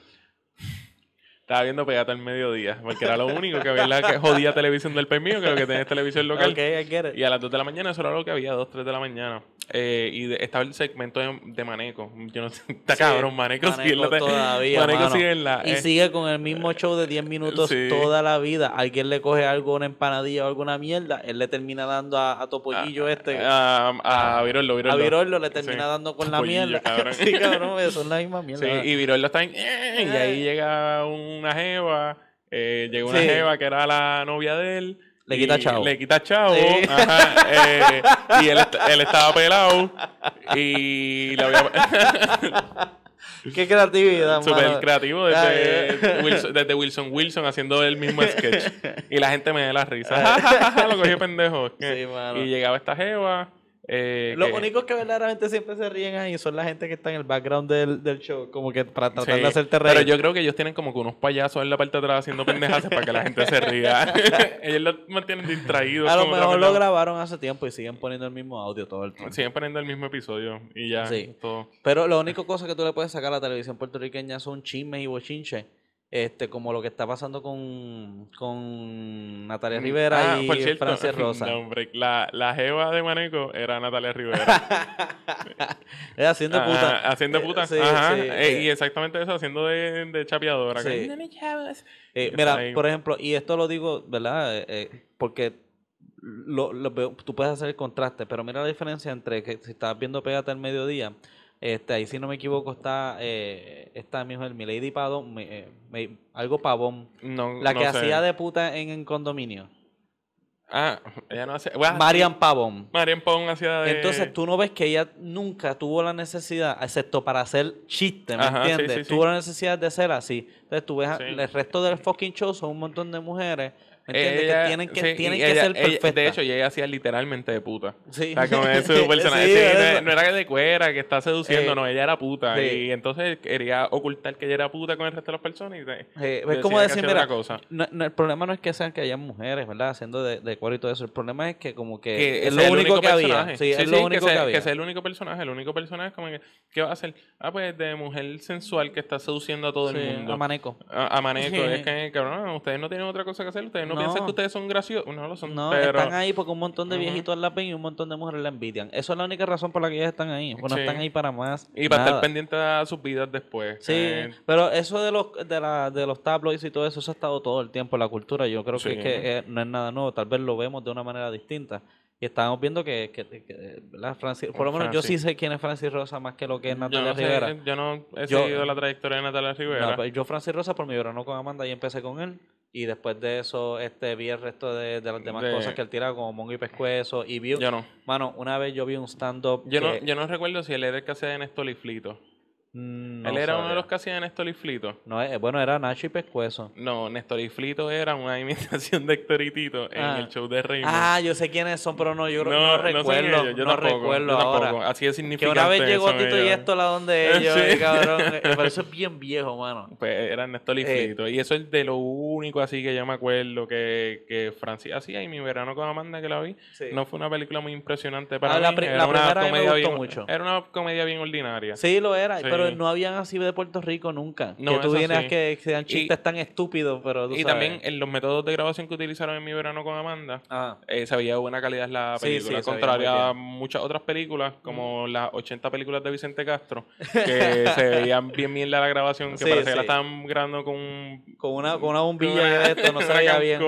S1: Estaba viendo Pegata al mediodía. Porque era lo único que había en la que jodía televisión del país mío, que lo que tenía es televisión local.
S2: Ok, I get it.
S1: Y a las 2 de la mañana eso era lo que había, 2, 3 de la mañana. Eh, y de- estaba el segmento de, de Maneco. Yo no sé, está
S2: Sí,
S1: cabrón, Maneco,
S2: Maneco
S1: sigue en la
S2: todavía,
S1: Maneco sigue en la.
S2: Y
S1: eh,
S2: sigue con el mismo show de 10 minutos
S1: Sí.
S2: toda la vida. Alguien le coge algo, una empanadilla o alguna mierda, él le termina dando a, a Topollillo este.
S1: A, a, a Virollo, Virollo.
S2: a Virollo le termina
S1: Sí.
S2: dando con la mierda.
S1: cabrón.
S2: sí, cabrón, es la misma mierda.
S1: Sí, y Virollo está en... "Eh", Y ahí llega una jeva, eh, llega una jeva que era la novia de él.
S2: Le quita chavo.
S1: Le quita chavo.
S2: Sí.
S1: Ajá, eh, y él, est- él estaba pelado. Y le había...
S2: Qué creatividad,
S1: Súper creativo desde. Wilson, desde Wilson Wilson haciendo el mismo sketch. Y la gente me da la risa. Lo cogí pendejo.
S2: Sí, mano.
S1: y llegaba esta jeva. Eh,
S2: Los
S1: que-
S2: únicos que verdaderamente siempre se ríen ahí son la gente que está en el background del, del show, como que para tratar
S1: Sí,
S2: de hacerte reír.
S1: Pero yo creo que ellos tienen como que unos payasos en la parte de atrás haciendo pendejas para que la gente se ría. ellos los mantienen distraídos.
S2: a lo mejor lo grabaron hace tiempo y siguen poniendo el mismo audio todo el tiempo.
S1: Siguen poniendo el mismo episodio y ya.
S2: Sí.
S1: Todo.
S2: Pero la única cosa que tú le puedes sacar a la televisión puertorriqueña son chismes y bochinches. Este, como lo que está pasando con, con Natalia Rivera
S1: Ah,
S2: y
S1: por cierto,
S2: Francis Rosa.
S1: no, hombre, la, la jeva de Maneco era Natalia Rivera.
S2: Es haciendo de puta.
S1: Ah, haciendo puta.
S2: Sí,
S1: Ajá.
S2: sí,
S1: eh,
S2: eh.
S1: y exactamente eso, haciendo de, de chapeadora.
S2: Eh, mira,
S1: ahí.
S2: por ejemplo, y esto lo digo, ¿verdad? Eh, eh, porque lo, lo veo- tú puedes hacer el contraste, pero mira la diferencia entre que si estás viendo Pégate al mediodía, este, ahí si no me equivoco está eh, esta mujer, Milady Pavón, mi- eh, algo Pavón,
S1: No,
S2: la
S1: no
S2: que
S1: sé.
S2: hacía de puta en, en condominio.
S1: Ah, ella no hacía. bueno,
S2: Marian Pavón.
S1: Marian Pong hacía de.
S2: Entonces tú no ves que ella nunca tuvo la necesidad, excepto para hacer chiste, ¿me
S1: Ajá,
S2: entiendes?
S1: sí, sí.
S2: Tuvo la necesidad de ser así. Entonces tú ves el resto del fucking show son un montón de mujeres, ¿me entiendes?
S1: Ella-
S2: que tienen que,
S1: sí,
S2: tienen que
S1: ella-
S2: ser
S1: ella-
S2: perfectas.
S1: De hecho, ella hacía literalmente de puta.
S2: sí.
S1: O sea, como es su personaje.
S2: Sí,
S1: no, no era de cuera, que está seduciendo,
S2: Eh,
S1: no, ella era puta.
S2: sí.
S1: Y entonces quería ocultar que ella era puta con el resto de las personas y de-
S2: Eh, es como decir, mira,
S1: cosa.
S2: no- no, el problema no es que sean que hayan mujeres, ¿verdad? Haciendo de, de cuero y todo eso. El problema es que como que,
S1: que
S2: es lo único que había. Sí, es lo único
S1: que, sea,
S2: había.
S1: que sea el único personaje. El único personaje como que, ¿qué va a hacer? Ah, pues de mujer sensual que está seduciendo a todo el mundo.
S2: a Maneco.
S1: A, a Maneco. es que, cabrón, ustedes no tienen otra cosa que hacer. Ustedes no,
S2: No.
S1: piensan que ustedes son graciosos. No lo son.
S2: No,
S1: pero...
S2: están ahí porque un montón de viejitos la ven y un montón de mujeres la envidian. Eso es la única razón por la que ellas están ahí. Bueno,
S1: Sí.
S2: están ahí para más.
S1: Y para
S2: nada.
S1: estar pendiente a sus vidas después.
S2: Sí,
S1: Eh,
S2: pero eso de los de, la, de los tabloids y todo eso, eso ha estado todo el tiempo en la cultura. Yo creo que, eh, no es nada nuevo. Tal vez lo vemos de una manera distinta. Y estábamos viendo que, que, que, ¿verdad? Francis, por lo menos yo sí sé quién es Francis Rosa más que lo que es
S1: yo,
S2: Natalia
S1: no sé,
S2: Rivera.
S1: yo no he
S2: Yo-
S1: seguido la trayectoria de Natalia Rivera.
S2: No, pues yo Francis Rosa por mi verano con Amanda y empecé con él. Y después de eso este vi el resto de, de las demás
S1: De-
S2: cosas que él tira como Mongo y Pescuezo. Y vi,
S1: yo no.
S2: mano, una vez yo vi un stand-up
S1: Yo, no. yo no recuerdo si él era el que hacía de Néstor y Flito.
S2: Mm, no
S1: él era uno de los que hacía de Néstor y Flito.
S2: No, eh, bueno, era Nacho y Pescuezo.
S1: No, Néstor y Flito era una imitación de Héctor y Tito en
S2: Ah.
S1: el show de Raymond.
S2: Ah, yo sé quiénes son, pero no, yo creo- no,
S1: no,
S2: recuerdo.
S1: ellos, yo
S2: no
S1: tampoco,
S2: recuerdo
S1: yo
S2: ahora.
S1: Así
S2: Que
S1: significante
S2: una vez llegó Tito y esto la donde ellos,
S1: Sí.
S2: cabrón. eh, Pero eso es bien viejo, mano.
S1: Pues era Néstor y
S2: Eh.
S1: Flito. Y eso es de lo único así que yo me acuerdo que, que Francis hacía. Y mi verano con Amanda que la vi.
S2: Sí.
S1: No fue una película muy impresionante para
S2: Ah,
S1: mí.
S2: la pri-
S1: era
S2: la
S1: una
S2: primera a mí me
S1: comedia
S2: gustó
S1: bien,
S2: mucho.
S1: Era una comedia bien ordinaria.
S2: Sí, lo era,
S1: Sí.
S2: pero no habían así de Puerto Rico nunca.
S1: No,
S2: que tú vienes
S1: sí.
S2: que sean
S1: Y-
S2: chistes tan estúpidos, pero tú
S1: Y
S2: sabes.
S1: también en los métodos de grabación que utilizaron en mi verano con Amanda,
S2: Ah,
S1: eh, se veía buena calidad la
S2: Sí,
S1: película.
S2: sí, veía
S1: contraria a muchas otras películas, como las 80 películas de Vicente Castro, que se veían bien bien la grabación, que
S2: Sí,
S1: parecía que la
S2: sí.
S1: estaban grabando con un...
S2: con una, con una bombilla
S1: con una-
S2: de esto, no se veía bien.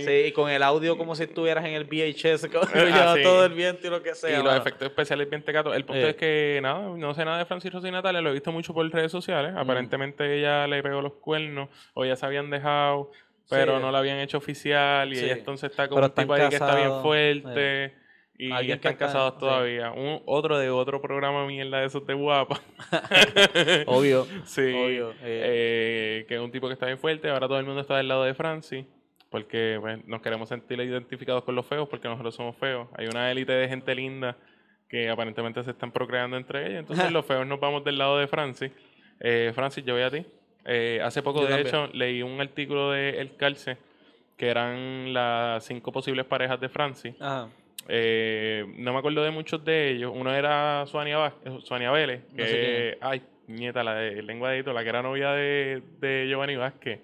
S2: Sí, y con el audio como si estuvieras en el VHS, con
S1: Ah, sí.
S2: todo el viento y lo que sea.
S1: y los efectos especiales bien tecatos. El punto es que, nada, no sé nada de Francis Rosa y Natalia, lo he visto mucho por redes sociales. Aparentemente ella le pegó los cuernos, o ya se habían dejado, pero
S2: Sí.
S1: no la habían hecho oficial, y
S2: Sí.
S1: ella entonces está con
S2: Pero
S1: un tipo ahí que está bien fuerte. Y
S2: Alguien que
S1: están
S2: está-
S1: casados
S2: sí.
S1: todavía. Un, otro de otro programa mierda de esos de guapa.
S2: Obvio.
S1: sí.
S2: Obvio, eh.
S1: eh, que es un tipo que está bien fuerte. Ahora todo el mundo está del lado de Francis. Porque pues, nos queremos sentir identificados con los feos porque nosotros somos feos. Hay una élite de gente linda que aparentemente se están procreando entre ellos. Entonces los feos nos vamos del lado de Francis. Eh, Francis, yo voy a ti. Eh, hace poco,
S2: Yo
S1: de
S2: también.
S1: hecho, leí un artículo de El Calce que eran las cinco posibles parejas de Francis.
S2: Ajá.
S1: Eh, no me acuerdo de muchos de ellos. Uno era Suania, Suania Vélez,
S2: No
S1: que,
S2: sé es.
S1: ay, nieta, la de lengua de Hito, la que era novia de, de Giovanni Vázquez.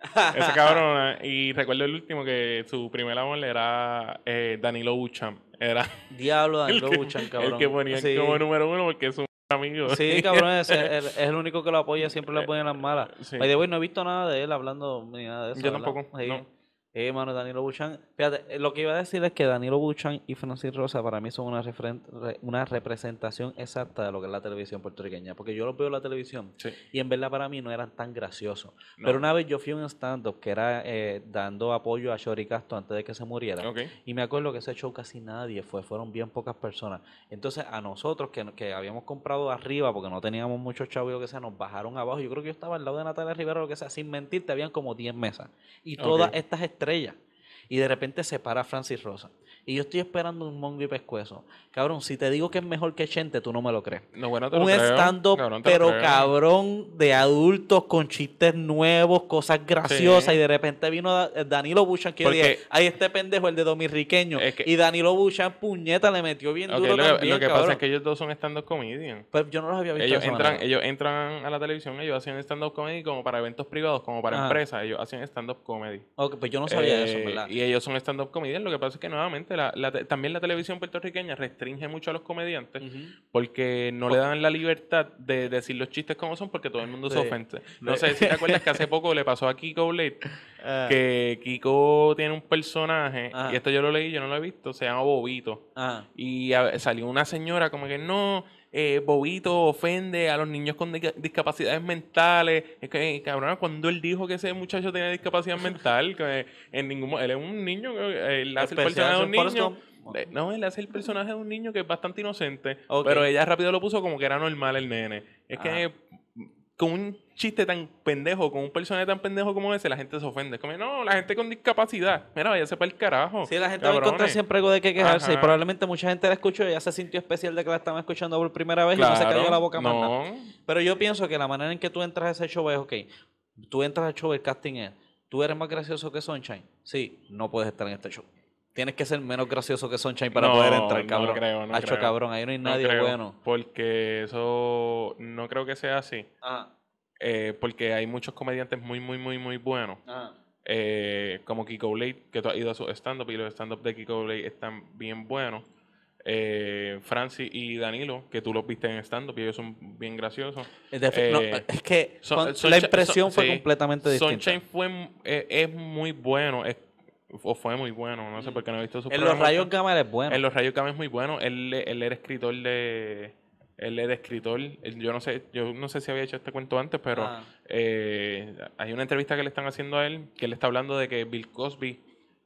S1: Esa cabrona. Y recuerdo el último que su primer amor era eh, Danilo Buchan. Era
S2: Diablo, Danilo Buchan, cabrón.
S1: el que ponían
S2: Sí.
S1: como número uno porque es un amigo.
S2: Sí, cabrón, es, es- es el único que lo apoya, siempre le ponen las malas.
S1: Sí.
S2: By the way, no he visto nada de él hablando ni nada de eso.
S1: Yo
S2: ¿verdad?
S1: tampoco,
S2: Sí.
S1: no.
S2: Eh, mano, Danilo Buchan. Fíjate, eh, lo que iba a decir es que Danilo Buchan y Francis Rosa para mí son una, una representación exacta de lo que es la televisión puertorriqueña. Porque yo los veo en la televisión
S1: Sí.
S2: y en verdad para mí no eran tan graciosos.
S1: No.
S2: Pero una vez yo fui a un stand-up que era eh, dando apoyo a Shori Castro antes de que se muriera.
S1: Ok.
S2: Y me acuerdo que ese show casi nadie fue, fueron bien pocas personas. Entonces a nosotros que, que habíamos comprado arriba porque no teníamos muchos chavos y lo que sea, nos bajaron abajo. Yo creo que yo estaba al lado de Natalia Rivera o lo que sea, sin mentirte, habían como 10 mesas. Y todas estas estrellas. Y de repente se para Francis Rosa. Y yo estoy esperando un mongo y pescuezo. Cabrón, si te digo que es mejor que Chente, tú no me lo crees.
S1: No, bueno, te
S2: un stand-up, pero
S1: creo.
S2: cabrón, de adultos con chistes nuevos, cosas graciosas,
S1: Sí.
S2: y de repente vino Da- Danilo Buchan que
S1: Porque-
S2: dije, ay, este pendejo, el de dominriqueño.
S1: Es que-
S2: y Danilo Buchan, puñeta, le metió bien
S1: Ok,
S2: duro
S1: lo,
S2: también,
S1: lo que
S2: cabrón.
S1: pasa es que ellos dos son stand-up comedian.
S2: Pues yo no los había visto de
S1: Ellos
S2: esa
S1: entran,
S2: manera.
S1: ellos entran a la televisión, ellos hacen stand-up comedy como para eventos privados, como para
S2: Ajá.
S1: empresas, ellos hacen stand-up comedy.
S2: Ok, pues yo no sabía eso,
S1: Eh,
S2: ¿verdad?
S1: Y ellos son stand-up comedians. Lo que pasa es que nuevamente la- la te- también la televisión puertorriqueña restringe mucho a los comediantes porque no le dan la libertad de decir los chistes como son porque todo el mundo se ofende. No sé. si te acuerdas que hace poco le pasó a Kiko Blade
S2: Ah,
S1: que Kiko tiene un personaje y esto yo lo leí, yo no lo he visto, se llama Bobito.
S2: ah,
S1: Y a- salió una señora como que no, eh, Bobito ofende a los niños con disca- discapacidades mentales. Es que, eh, cabrón, cuando él dijo que ese muchacho tenía discapacidad mental, que en ningún él es un niño, que, él hace el personaje de un niño. Eh, No, él hace el personaje de un niño que es bastante inocente, pero ella rápido lo puso como que era normal el nene. Es
S2: Ah.
S1: que con un chiste tan pendejo, con un personaje tan pendejo como ese, la gente se ofende. Es como, no, la gente con discapacidad. Mira, váyase para el carajo.
S2: Sí, la gente va a encontrar siempre algo de qué quejarse. Y probablemente mucha gente la escuchó y ya se sintió especial de que la estaban escuchando por primera vez y no se cayó la boca más nada.
S1: no.
S2: Pero yo pienso que la manera en que tú entras a ese show es, ok, tú entras al show, el casting es, ¿tú eres más gracioso que Sunshine? Sí, no puedes estar en este show. Tienes que ser menos gracioso que Sunshine para
S1: No,
S2: poder entrar,
S1: no
S2: cabrón.
S1: creo, no
S2: Hacho,
S1: creo.
S2: cabrón, ahí no hay
S1: No
S2: nadie
S1: creo,
S2: bueno.
S1: Porque eso no creo que sea así.
S2: Ah,
S1: eh, porque hay muchos comediantes muy, muy, muy, muy buenos.
S2: ah.
S1: eh, como Kiko Blade, que tú has ido a su stand-up y los stand-up de Kiko Blade están bien buenos. Eh, Francis y Danilo, que tú los viste en stand-up y ellos son bien graciosos.
S2: Es no,
S1: Eh,
S2: es que
S1: Son-
S2: con-
S1: Sunshine-
S2: la impresión
S1: son-
S2: fue
S1: sí,
S2: completamente distinta.
S1: Sunshine fue, eh, es muy bueno, es- o fue muy bueno, no sé por qué no he visto su
S2: Mm. En los rayos gamma es bueno.
S1: En los rayos Gamma es muy bueno. Él, él era escritor de. Él era escritor. él- yo no sé, yo no sé si había hecho este cuento antes, pero
S2: Ah.
S1: eh, hay una entrevista que le están haciendo a él, que él está hablando de que Bill Cosby,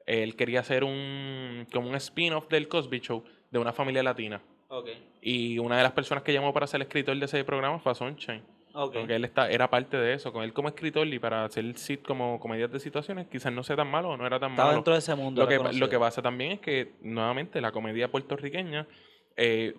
S1: él quería hacer un como un spin-off del Cosby Show de una familia latina. Y una de las personas que llamó para ser escritor de ese programa fue a Sunshine. Porque él está, era parte de eso. Con él como escritor y para hacer sit como comedias de situaciones, quizás no sea tan malo o no era tan
S2: Estaba
S1: malo.
S2: dentro de ese mundo.
S1: Lo que, lo que pasa también es que, nuevamente, la comedia puertorriqueña, eh,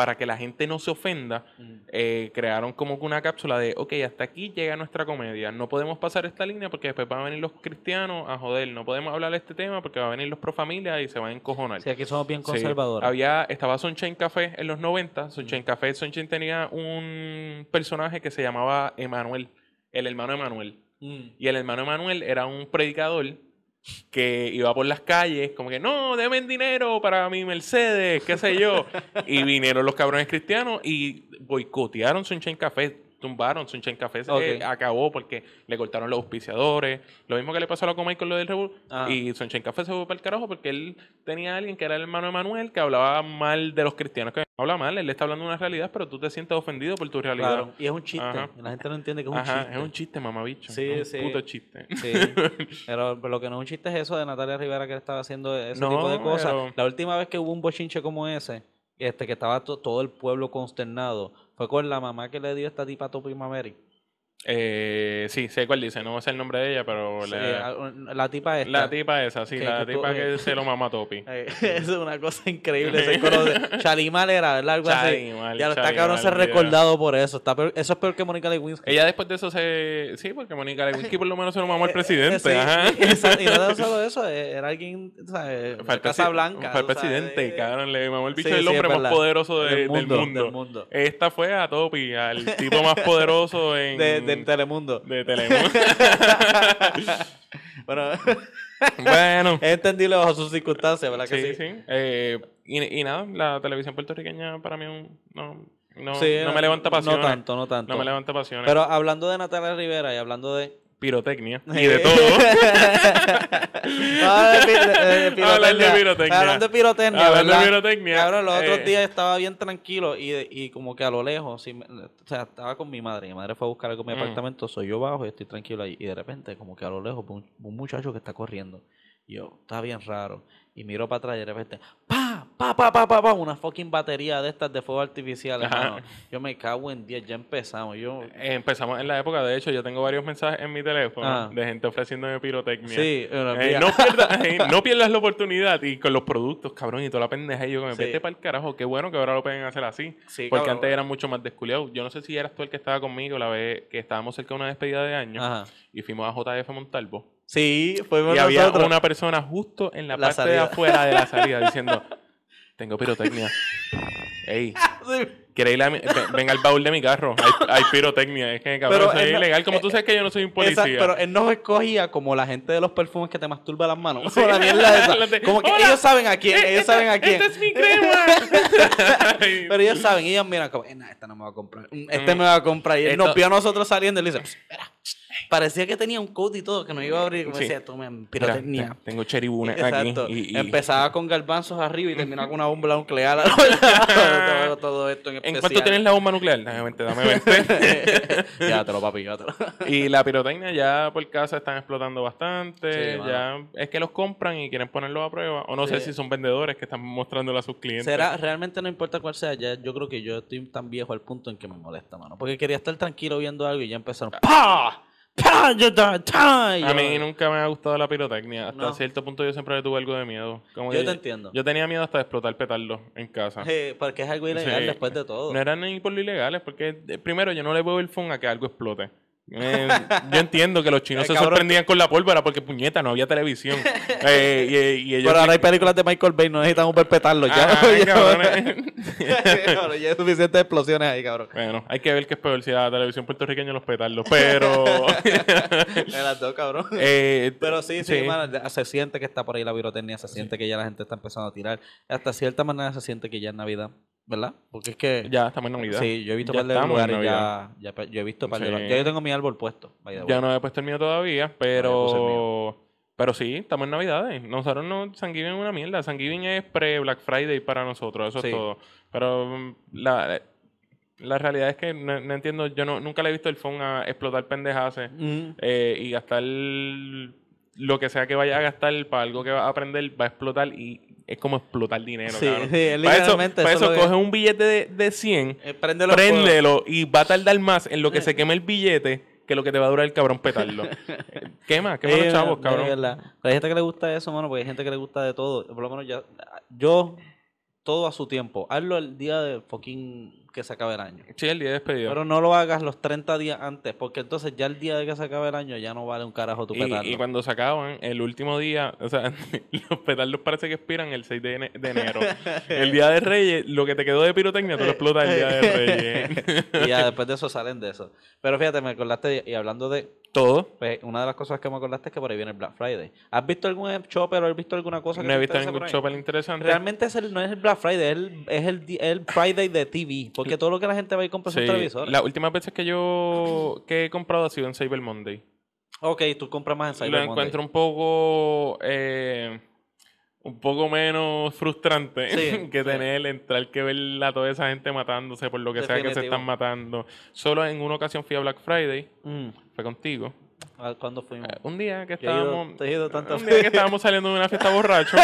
S1: para que la gente no se ofenda, eh, crearon como que una cápsula de, ok, hasta aquí llega nuestra comedia, no podemos pasar esta línea porque después van a venir los cristianos a joder, no podemos hablar de este tema porque va a venir los pro familia y se van a encojonar.
S2: Sí, aquí somos bien
S1: Sí,
S2: conservadores.
S1: Había, estaba Café en los 90. Sunshine Café, Sunshine tenía un personaje que se llamaba Emanuel, el hermano Emanuel.
S2: Mm.
S1: Y el hermano Emanuel era un predicador que iba por las calles, como que no, denme dinero para mi Mercedes, qué sé yo. y vinieron los cabrones cristianos y boicotearon Sunshine Café, tumbaron Sunshine Café, se
S2: Ok.
S1: acabó porque le cortaron los auspiciadores. Lo mismo que le pasó a la Comay con lo del Revolt.
S2: Ah.
S1: Y Sunshine Café se fue para el carajo porque él tenía a alguien que era el hermano de Manuel que hablaba mal de los cristianos. Que habla mal, él le está hablando de una realidad, pero tú te sientes ofendido por tu realidad.
S2: Claro, y es un chiste.
S1: Ajá.
S2: La gente no entiende que es un chiste.
S1: es un chiste, mamabicho.
S2: Sí,
S1: es un
S2: sí.
S1: puto chiste.
S2: Sí, pero lo que no es un chiste es eso de Natalia Rivera que estaba haciendo ese
S1: No,
S2: tipo de cosas.
S1: pero-
S2: La última vez que hubo un bochinche como ese, este que estaba to- todo el pueblo consternado, fue con la mamá que le dio esta tipa a Topi Mameri.
S1: Eh, sí, sé cuál dice, no sé el nombre de ella, pero
S2: Sí,
S1: la,
S2: la tipa esta.
S1: la tipa esa, sí,
S2: que-
S1: la
S2: que
S1: tipa
S2: tú-
S1: que se lo mama a Topi.
S2: Eh, es una cosa increíble. ese coro de Chalimar era, ¿verdad? Algo
S1: Chalimal,
S2: así. Ya está
S1: Chalimal,
S2: cabrón ser recordado por eso. Está peor- eso es peor que Mónica Lewinsky.
S1: Ella después de eso se... Sí, porque Mónica Lewinsky por lo menos se lo mamó al presidente,
S2: Eh, sí,
S1: ajá.
S2: y esa- y no solo eso, eh, era alguien, de
S1: el
S2: Casa Blanca.
S1: Fue el presidente,
S2: eh,
S1: cabrón, le mamó el bicho del
S2: sí,
S1: hombre más poderoso de-
S2: Del mundo, del mundo.
S1: Esta fue a Topi, al tipo más poderoso en...
S2: de, de Telemundo.
S1: de Telemundo.
S2: bueno,
S1: bueno.
S2: es entendible bajo sus circunstancias, ¿verdad que
S1: Sí,
S2: sí?
S1: sí. Eh, y, y nada, la televisión puertorriqueña para mí un- no, no,
S2: Sí,
S1: no me levanta pasiones.
S2: No tanto, no tanto.
S1: No me levanta pasiones.
S2: Pero hablando de Natalia Rivera y hablando de...
S1: pirotecnia y de todo. Hablar de
S2: pirotecnia. Hablando de pirotecnia,
S1: Hablar de pirotecnia,
S2: Cabrón, los otros
S1: eh.
S2: días estaba bien tranquilo y, y como que a lo lejos, sí me- o sea, estaba con mi madre. Mi madre fue a buscar algo en mi
S1: Mm.
S2: apartamento, soy yo bajo y estoy tranquilo ahí. Y de repente, como que a lo lejos, un, un muchacho que está corriendo. Y yo, está bien raro. Y miro para atrás y de repente, ¡pa! ¡pa, pa, pa, pa, pa! Una fucking batería de estas de fuego artificial, hermano. Yo me cago en 10, ya empezamos. Yo,
S1: Eh, Empezamos en la época, de hecho, yo tengo varios mensajes en mi teléfono
S2: Ah.
S1: de gente ofreciéndome pirotecnia.
S2: sí,
S1: Eh,
S2: mira.
S1: no, pierdas, eh, no pierdas la oportunidad y con los productos, cabrón, y toda la pendeja. Y yo, que me
S2: Sí.
S1: vete para el carajo. Qué bueno que ahora lo pueden hacer así.
S2: Sí,
S1: porque
S2: cabrón.
S1: antes eran mucho más desculiados. Yo no sé si eras tú el que estaba conmigo la vez que estábamos cerca de una despedida de año
S2: Ajá.
S1: y fuimos a JF Montalvo.
S2: Sí, fuimos
S1: Y había
S2: nosotros.
S1: una persona justo en la,
S2: La
S1: parte de
S2: salida.
S1: afuera de la salida diciendo: Tengo pirotecnia. Ey,
S2: Sí.
S1: ¿quieres ir a mi- ven, ven al baúl de mi carro? Hay, hay pirotecnia. Es que, cabrón,
S2: Pero
S1: eso es
S2: él no-
S1: ilegal. Como tú
S2: eh,
S1: sabes que yo no soy un
S2: Esa-
S1: policía.
S2: pero él nos escogía como la gente de los perfumes que te masturba las manos. O la mierda esa.
S1: Las de,
S2: Como que
S1: "Hola,
S2: ellos saben a quién,
S1: Eh,
S2: ellos
S1: esta-
S2: saben a quién.
S1: Esta es mi crema. Ay,
S2: Pero ellos saben, ellos miran como, eh, nah, esta no me va a comprar. Mm, Este
S1: Mm.
S2: me va a comprar. Y él
S1: Esto-
S2: nos vio a nosotros saliendo y le dice, "Pss, espera. Parecía que tenía un code y todo, que nos iba a abrir. Como
S1: Sí.
S2: decía, tome
S1: Mira,
S2: pirotecnia.
S1: te- tengo
S2: Exacto.
S1: aquí. Y, y-
S2: Empezaba con garbanzos arriba y terminaba con una bomba nuclear. todo, todo esto en
S1: ¿En cuánto tienes la bomba nuclear? Dame 20, dame 20.
S2: Llévatelo, papi, llévatelo.
S1: y la pirotecnia ya por casa están explotando bastante.
S2: Sí, mano.
S1: ya es que los compran y quieren ponerlo a prueba. O no sé si son vendedores que están mostrándolo a sus clientes.
S2: Será, realmente no importa cuál sea, ya yo creo que yo estoy tan viejo al punto en que me molesta, mano. Porque quería estar tranquilo viendo algo y ya empezaron. ¡Pa!
S1: A mí nunca me ha gustado la pirotecnia. Hasta
S2: No.
S1: cierto punto yo siempre le tuve algo de miedo. Como
S2: Yo
S1: que
S2: te entiendo.
S1: Yo tenía miedo hasta de explotar petardos en casa.
S2: Porque es algo ilegal
S1: Sí.
S2: después de todo.
S1: No era ni por lo ilegal, es porque eh, primero yo no le veo el fun a que algo explote. Eh, yo entiendo que los chinos
S2: Eh,
S1: se
S2: cabrón.
S1: sorprendían con la pólvora porque puñeta, no había televisión. Eh, y, y ellos
S2: Pero ahora hay películas de Michael Bay, no necesitamos perpetarlo. Ya,
S1: Ah,
S2: ya, hay suficientes explosiones ahí, cabrón.
S1: Bueno, hay que ver qué es peor si la televisión puertorriqueña los petardos. Pero.
S2: De las dos, cabrón.
S1: eh,
S2: Pero sí, sí, se siente que está por ahí la pirotecnia, se siente que ya la gente está empezando a tirar. Hasta cierta manera se siente que ya es Navidad, ¿verdad? Porque es que...
S1: Ya estamos en Navidad.
S2: Sí, yo he visto
S1: Ya
S2: par de lugares ya, ya, yo he visto par de
S1: Sí.
S2: lugares. Ya yo tengo mi árbol puesto.
S1: Ya no he puesto el mío todavía, pero. Pero sí, estamos en Navidades. Nosotros no. San Giving es una mierda. San Giving es pre-Black Friday para nosotros. Eso
S2: Sí.
S1: es todo. Pero mm, la, la realidad es que no, no entiendo. Yo no, nunca le he visto el phone a explotar pendejaces
S2: Mm.
S1: eh, y gastar lo que sea que vaya a gastar para algo que va a aprender, va a explotar y es como explotar dinero.
S2: Sí,
S1: cabrón.
S2: sí, es
S1: para eso, para
S2: eso que-
S1: coge un billete de, de 100
S2: Eh, préndelo
S1: y va a tardar más en lo que se queme el billete que lo que te va a durar el cabrón petarlo. Quema, quema los chavos, cabrón.
S2: Pero hay gente que le gusta eso, mano, porque hay gente que le gusta de todo. Por lo menos ya, yo, todo a su tiempo. Hazlo el día de fucking que se acabe el año.
S1: Sí, el día de despedida.
S2: Pero no lo hagas los 30 días antes, porque entonces ya el día de que se acabe el año ya no vale un carajo tu petardo.
S1: y, y cuando se acaban, el último día, o sea, los petardos parece que expiran el 6 de, ene- de enero. el día de Reyes, lo que te quedó de pirotecnia, tú lo explotas el día de Reyes.
S2: y ya después de eso salen de eso. Pero fíjate, me acordaste, y hablando de,
S1: Todo.
S2: pues, una de las cosas que me acordaste es que por ahí viene el Black Friday. ¿Has visto algún chopper o has visto alguna cosa que
S1: No he visto ningún chopper interesante.
S2: Realmente es el, no es el Black Friday, es el, es el, Friday de TV. Porque todo lo que la gente va y compra son
S1: Sí,
S2: televisores.
S1: Las últimas veces que yo que he comprado ha sido en Cyber Monday.
S2: Ok, tú compras más en Cyber
S1: lo
S2: Monday.
S1: encuentro un poco eh, un poco menos frustrante
S2: Sí,
S1: que
S2: sí.
S1: tener entrar que ver a toda esa gente matándose por lo que sea que se están matando. Solo en una ocasión fui a Black Friday,
S2: Mm.
S1: fue contigo.
S2: ¿A ¿Cuándo fuimos?
S1: Eh, Un día que
S2: Yo he ido-
S1: estábamos
S2: te he ido tantas
S1: un día que estábamos saliendo de una fiesta borracho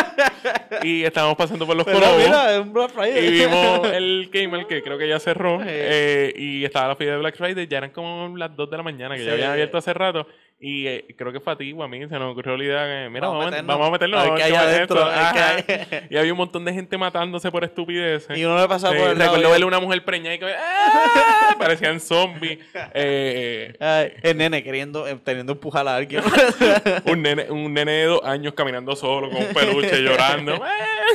S1: y estábamos pasando por los colobos
S2: mira, es un Black Friday.
S1: y vimos el Gamer que creo que ya cerró
S2: eh,
S1: y estaba la fiesta de Black Friday ya eran como las 2 de la mañana que
S2: Sí.
S1: ya habían abierto hace rato y eh, creo que fue a ti o a mí se nos ocurrió la idea que mira vamos, a vamos a meternos
S2: A ver qué hay
S1: vamos a ver
S2: adentro, a hay.
S1: y había un montón de gente matándose por estupideces
S2: Y uno le pasaba
S1: Sí,
S2: por el lado.
S1: recuerdo
S2: y-
S1: verle una mujer preñada y que ¡ah! parecían zombies eh,
S2: Ay, el nene queriendo, eh, teniendo empujar a alguien.
S1: un, nene, un nene de dos años caminando solo con un peluche llorando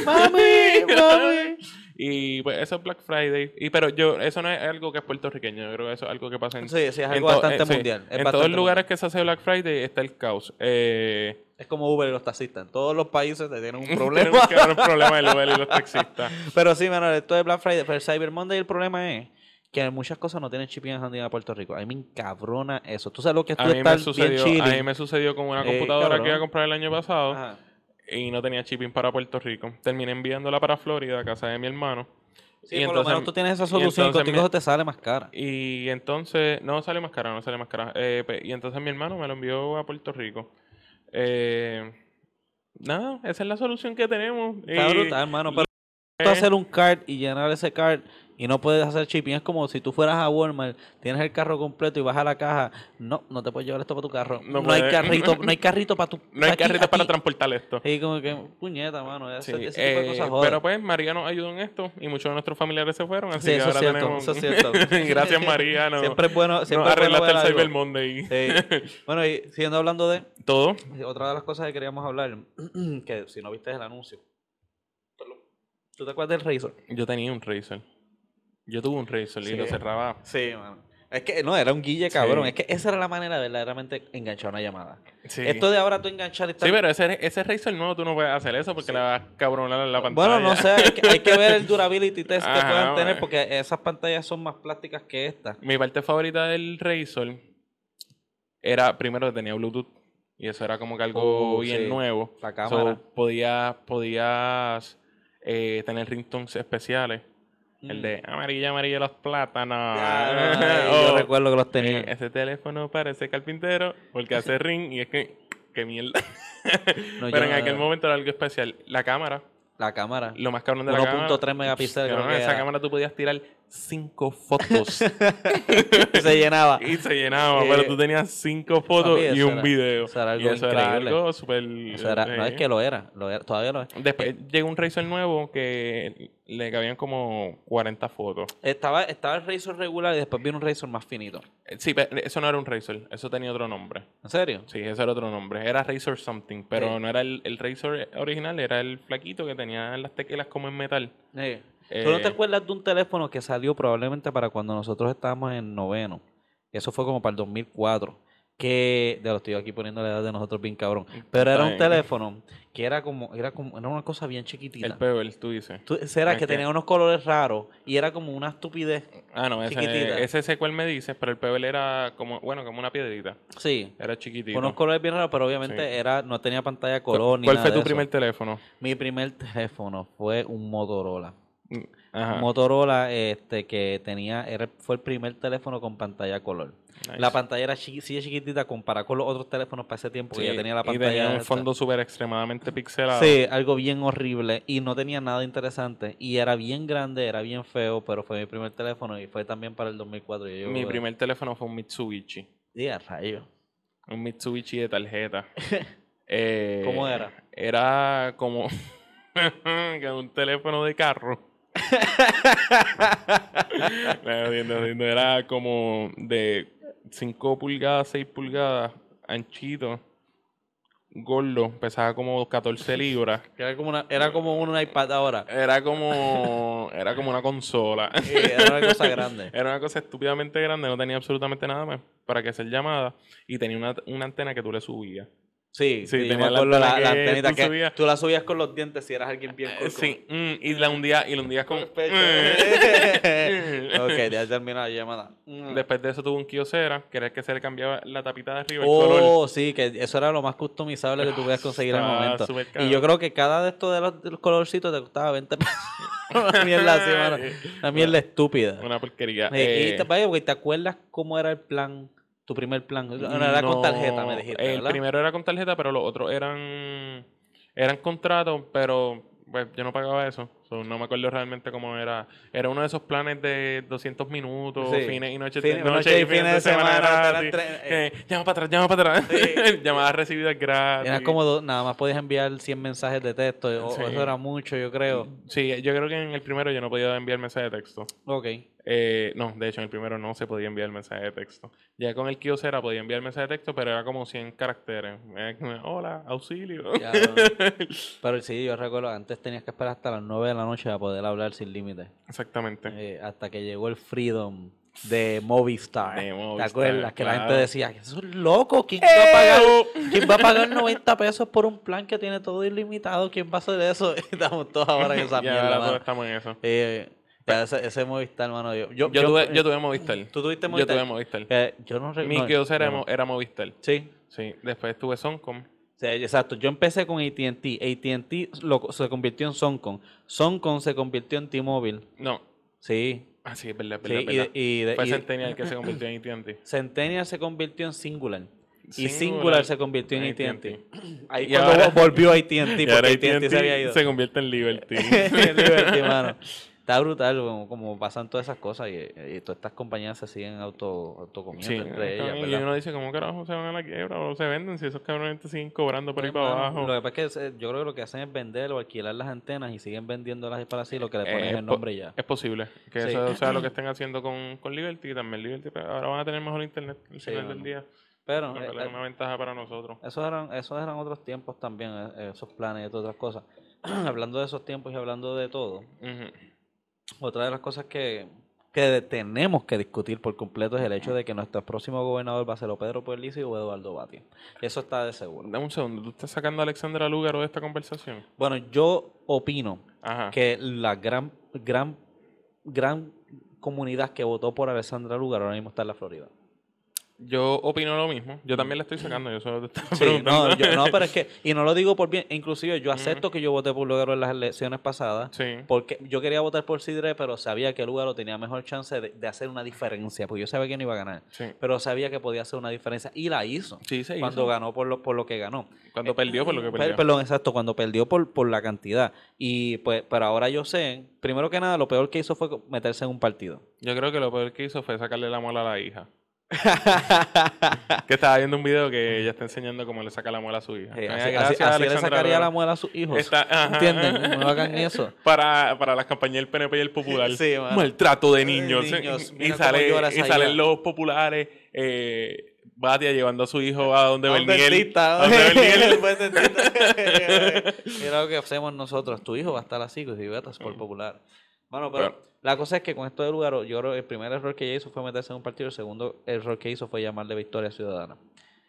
S2: mami, mami.
S1: Y pues eso es Black Friday. Y pero yo, eso no es algo que es puertorriqueño. Yo creo que eso es algo que pasa en.
S2: Sí, sí, es
S1: en
S2: algo bastante
S1: eh,
S2: mundial.
S1: en
S2: bastante
S1: todos los lugares
S2: mundial.
S1: que se hace Black Friday está el caos. Eh,
S2: Es como Uber y los taxistas. En todos los países te tienen un problema.
S1: que dar un problema de Uber y los taxistas.
S2: Pero sí, mano, esto de Black Friday. Pero el Cyber Monday el problema es que muchas cosas no tienen shipping en a Puerto Rico. A mí me encabrona eso. Tú sabes lo que es
S1: A
S2: tú
S1: mí, me
S2: estar bien
S1: sucedió, a mí me sucedió con una
S2: Eh,
S1: computadora que iba a comprar el año pasado
S2: Ajá.
S1: Y no tenía shipping para Puerto Rico. Terminé enviándola para Florida, a casa de mi hermano.
S2: Sí,
S1: Y
S2: por lo
S1: entonces-
S2: menos tú tienes esa solución y
S1: entonces
S2: contigo te sale más cara.
S1: Y entonces, no sale más cara, no sale más cara. Eh, y entonces mi hermano me lo envió a Puerto Rico. Eh, nada, esa es la solución que tenemos.
S2: Está
S1: Y-
S2: brutal, hermano. Pero hacer un card y llenar ese card y no puedes hacer shipping. Es como si tú fueras a Walmart, tienes el carro completo y vas a la caja. No, no te puedes llevar esto para tu carro.
S1: No
S2: No, hay carrito, no hay carrito para tu
S1: no hay
S2: aquí-
S1: carrito para transportar esto.
S2: Y como que, puñeta, mano. Ese,
S1: Sí,
S2: ese tipo de
S1: eh,
S2: cosas joden.
S1: pero pues María nos ayudó en esto y muchos de nuestros familiares se fueron, así
S2: Sí,
S1: que
S2: eso
S1: ahora
S2: cierto,
S1: tenemos...
S2: eso es cierto.
S1: Gracias María, no,
S2: siempre es bueno,
S1: no
S2: siempre bueno
S1: arreglaste
S2: ver
S1: el Cyber. Monday.
S2: Sí. Bueno, y siguiendo hablando de
S1: Todo.
S2: otra de las cosas que queríamos hablar, que si no viste el anuncio. ¿Tú te acuerdas del Razor?
S1: Yo tenía un Razer. Yo tuve un Razer
S2: Sí.
S1: y lo cerraba.
S2: Sí, mano. Es que no, era un guille cabrón.
S1: Sí.
S2: Es que esa era la manera de verdaderamente enganchar una llamada.
S1: Sí.
S2: Esto de ahora tú enganchar y estar-
S1: Sí, pero ese, ese Razer nuevo tú no puedes hacer eso porque
S2: Sí.
S1: le vas a cabronar la pantalla.
S2: Bueno, no sé, hay que, hay que ver el durability test que puedan tener porque esas pantallas son más plásticas que estas.
S1: Mi parte favorita del Razer era primero que tenía Bluetooth y eso era como que algo
S2: Oh,
S1: bien nuevo.
S2: La
S1: So,
S2: cámara.
S1: podías podías eh, tener ringtones especiales. El
S2: Mm.
S1: de amarilla, amarilla los plátanos.
S2: Ay, yo recuerdo que los
S1: eh,
S2: tenía.
S1: ese teléfono parece carpintero porque hace ring y es que, qué mierda.
S2: No,
S1: Pero
S2: yo
S1: en
S2: no-
S1: aquel momento era algo especial. La cámara,
S2: La cámara.
S1: lo más cabrón de la cámara.
S2: 1.3 megapíxeles.
S1: cabrón,
S2: creo que
S1: esa
S2: era.
S1: cámara tú podías tirar cinco fotos
S2: Y se llenaba.
S1: y se llenaba,
S2: Eh,
S1: pero tú tenías cinco fotos
S2: papi,
S1: y un
S2: era-
S1: video.
S2: eso era
S1: y
S2: algo
S1: eso era
S2: increíble.
S1: algo
S2: era- no es
S1: eh,
S2: que lo era, lo era, todavía lo es.
S1: Después llegó un Razer nuevo que le cabían como 40 fotos.
S2: Estaba, estaba el Razor regular y después vino un Razor más finito.
S1: Eh, Sí, pe- eso no era un Razer, eso tenía otro nombre.
S2: ¿En serio?
S1: Sí, eso era otro nombre. Era Razer Something, pero
S2: Sí.
S1: no era el, el Razer original, era el flaquito que tenía las teclas como en metal.
S2: Sí. ¿Tú no te
S1: Eh,
S2: acuerdas de un teléfono que salió probablemente para cuando nosotros estábamos en noveno? Eso fue como para el 2004. Que, de lo estoy aquí poniendo la edad de nosotros bien cabrón. Pero era un teléfono que era como, era como, era una cosa bien chiquitita.
S1: El Pebble, tú dices.
S2: Tú- era que
S1: que-
S2: tenía unos colores raros y era como una estupidez.
S1: Ah, no,
S2: Chiquitita.
S1: ese, ese sé cuál me dices, pero el Pebble era como, bueno, como una piedrita.
S2: Sí.
S1: Era chiquitito.
S2: Unos colores bien raros, pero obviamente
S1: Sí.
S2: era, no tenía pantalla
S1: ¿Cu-
S2: color ni
S1: ¿Cuál
S2: nada
S1: fue
S2: de
S1: tu
S2: eso.
S1: primer teléfono?
S2: Mi primer teléfono fue un Motorola.
S1: Ajá.
S2: Motorola este que tenía era fue el primer teléfono con pantalla color.
S1: nice.
S2: La pantalla era chiqui- sí, chiquitita comparada con los otros teléfonos para ese tiempo que ya tenía la
S1: y
S2: pantalla.
S1: tenía un
S2: esta.
S1: fondo súper extremadamente pixelado.
S2: Sí, algo bien horrible y no tenía nada interesante y era bien grande, era bien feo, pero fue mi primer teléfono y fue también para el 2004. y yo-
S1: Mi primer teléfono fue un Mitsubishi.
S2: Sí, a rayo.
S1: Un Mitsubishi de tarjeta. Eh,
S2: ¿Cómo era?
S1: Era como que un teléfono de carro. No. Era como de 5 pulgadas, 6 pulgadas, anchito, gordo, pesaba como 14 libras.
S2: Era como una, era como un iPad ahora.
S1: Era como, era como una consola.
S2: Sí, era una cosa grande.
S1: Era una cosa estúpidamente grande, no tenía absolutamente nada más para que hacer llamadas y tenía una, una antena que tú le subías.
S2: Sí,
S1: Sí, tenía la
S2: antenita
S1: tú
S2: que
S1: subías.
S2: tú la subías con los dientes si eras alguien bien
S1: Eh,
S2: cool,
S1: sí, mm, y la hundías y la hundías con...
S2: pecho. ok, ya terminó la llamada. Mm.
S1: Después de eso tuvo un Kyocera, que era que se le cambiaba la tapita de arriba, el color.
S2: Oh, sí, que eso era lo más customizable que tú podías conseguir al
S1: Estaba
S2: momento. Y yo creo que cada de estos de los, de los colorcitos te costaba 20 pesos. una mierda así, mano. Una mierda estúpida.
S1: Una porquería.
S2: Y
S1: Eh,
S2: te, vaya, porque ¿te acuerdas cómo era el plan? Tu primer plan. No, era con tarjeta, me dijiste.
S1: El
S2: ¿verdad?
S1: primero era con tarjeta, pero los otros eran eran contratos, pero pues, yo no pagaba eso. So, no me acuerdo realmente cómo era. Era uno de esos planes de 200 minutos,
S2: Sí.
S1: fines y noches,
S2: Fines-
S1: noches
S2: noches y fines de semana,
S1: gratis. Que, llama para atrás, llama para atrás.
S2: Sí.
S1: Llamadas recibidas gratis.
S2: Era como do- nada más podías enviar 100 mensajes de texto. O, o
S1: Sí.
S2: eso era mucho, yo creo.
S1: Sí, yo creo que en el primero yo no podía enviar mensaje de texto.
S2: Ok.
S1: Eh, no, de hecho, en el primero no se podía enviar mensaje de texto. Ya con el Kyocera podía enviar mensaje de texto, pero era como 100 caracteres. Eh, Hola, auxilio.
S2: Ya, Pero sí, yo recuerdo, antes tenías que esperar hasta las 9 de la noche para poder hablar sin límite.
S1: Exactamente.
S2: Eh, hasta que llegó el Freedom de Movistar.
S1: De
S2: ¿Te
S1: Movistar,
S2: acuerdas? Que la gente
S1: claro.
S2: decía, eso es loco, ¿quién va a pagar? ¿Quién va a pagar 90 pesos por un plan que tiene todo ilimitado? ¿Quién va a hacer eso? Estamos todos ahora en esa mierda, mano.
S1: todos estamos en eso.
S2: Eh, ya ese, ese Movistar, hermano. Yo, yo,
S1: Yo, tuve, yo tuve Movistar.
S2: ¿Tú tuviste
S1: Yo
S2: Movistar?
S1: tuve Movistar.
S2: Eh, yo no
S1: Mi
S2: recuerdo.
S1: Kyocera era, era Movistar.
S2: Sí.
S1: Sí. Después tuve Soncom.
S2: Sí, exacto. Yo empecé con AT&T. AT&T se convirtió en Soncon. Soncon se convirtió en T-Mobile.
S1: No.
S2: Sí.
S1: Ah, sí, es verdad, es
S2: sí
S1: verdad.
S2: y, y
S1: Fue
S2: y-
S1: Centennial que se convirtió en AT&T.
S2: Centennial se convirtió en Singular. y Singular se convirtió en AT&T. Ahí
S1: Y
S2: cuando
S1: ahora-
S2: volvió AT&T, porque AT&T se había ido.
S1: se convierte en Liberty.
S2: Liberty, mano. Está brutal como, como pasan todas esas cosas y, y todas estas compañías se siguen auto, autocomiendo
S1: Sí,
S2: entre ellas,
S1: y uno dice, ¿cómo carajo se van a la quiebra o se venden si esos cabrones te siguen cobrando por ahí
S2: Pues,
S1: para abajo?
S2: Lo que pasa es que yo creo que lo que hacen es vender o alquilar las antenas y siguen vendiéndolas para así, lo que le ponen
S1: Eh,
S2: el nombre ya.
S1: Es posible que
S2: Sí.
S1: eso sea lo que estén haciendo con, con Liberty y también Liberty. pues, ahora van a tener mejor internet al
S2: Sí,
S1: final del día.
S2: Pero
S1: es
S2: eh,
S1: una ventaja para nosotros.
S2: esos, eran, esos eran otros tiempos también, eh, esos planes y otras cosas. hablando de esos tiempos y hablando de todo,
S1: Ujú.
S2: Otra de las cosas que, que tenemos que discutir por completo es el hecho de que nuestro próximo gobernador va a ser o Pedro Puerlici o Eduardo Batia. Eso está de seguro.
S1: Dame un segundo, ¿tú estás sacando a Alexandra Lugaro de esta conversación?
S2: Bueno, yo opino
S1: Ajá.
S2: que la gran, gran, gran comunidad que votó por Alessandra Lugar ahora mismo está en la Florida.
S1: Yo opino lo mismo. Yo también le estoy sacando, yo solo te estaba
S2: Sí,
S1: preguntando.
S2: no, yo- no, pero es que, y no lo digo por bien, inclusive yo acepto que yo voté por Lugaro en las elecciones pasadas,
S1: Sí.
S2: porque yo quería votar por Sidre, pero sabía que Lugaro tenía mejor chance de, de hacer una diferencia, porque yo sabía que no iba a ganar,
S1: Sí.
S2: pero sabía que podía hacer una diferencia, y la hizo,
S1: Sí, se
S2: cuando ganó por lo, por lo que ganó.
S1: Cuando perdió por lo que
S2: Per-
S1: perdió.
S2: Perdón, exacto, cuando perdió por, por la cantidad. Y pues, pero ahora yo sé, primero que nada, lo peor que hizo fue meterse en un partido.
S1: Yo creo que lo peor que hizo fue sacarle la muela a la hija. Que estaba viendo un video que ella está enseñando cómo le saca la muela a su hija. Eh,
S2: así, así-
S1: gracias,
S2: así le sacaría la muela a sus hijos.
S1: Está-.
S2: ¿Entienden? No hagan eso.
S1: Para, para las campañas del PNP y el Popular.
S2: Sí.
S1: Maltrato de
S2: Ay,
S1: niños.
S2: niños,
S1: y sale, y salen los populares. Eh, Batia llevando a su hijo a donde Berniel. a donde Berniel.
S2: Mira lo que hacemos nosotros. Tu hijo va a estar así, si vetas por popular. Bueno, pero
S1: Pero-
S2: la cosa es que con esto de lugar, yo creo que el primer error que ella hizo fue meterse en un partido. El segundo error que hizo fue llamarle Victoria Ciudadana.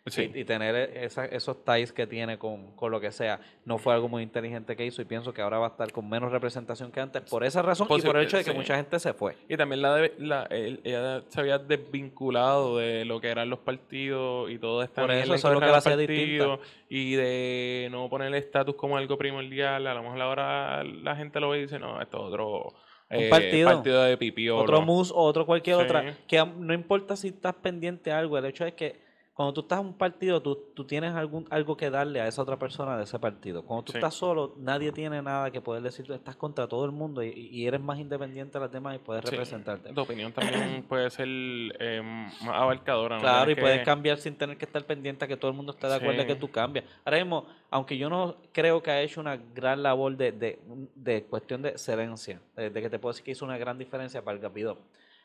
S1: Sí.
S2: Y, y tener esa- esos ties que tiene con, con lo que sea. No fue algo muy inteligente que hizo y pienso que ahora va a estar con menos representación que antes por esa razón y por el hecho de que
S1: sí.
S2: mucha gente se fue.
S1: Y también la, de- la él- ella se había desvinculado de lo que eran los partidos y todo esta
S2: Por eso,
S1: mierda en
S2: eso es lo
S1: contra
S2: que la hacía distinta.
S1: y de no poner el estatus como algo primordial. A lo mejor ahora la gente lo ve y dice, no, esto es otro eh,
S2: partido.
S1: de pipiolo.
S2: Otro mus o otro cualquier
S1: Sí.
S2: otra. Que no importa si estás pendiente a algo, el hecho es que cuando tú estás en un partido, tú, tú tienes algún, algo que darle a esa otra persona de ese partido. Cuando tú
S1: Sí.
S2: estás solo, nadie tiene nada que poder decir, tú estás contra todo el mundo y, y eres más independiente de las demás y puedes
S1: Sí.
S2: representarte.
S1: Tu opinión también puede ser eh, más abarcadora. ¿no?
S2: Claro, y puedes cambiar sin tener que estar pendiente a que todo el mundo esté de acuerdo en que
S1: Sí.
S2: tú cambias. Ahora mismo, aunque yo no creo que ha hecho una gran labor de, de, de cuestión de excelencia, de, de que te puedo decir que hizo una gran diferencia para el Gapidó,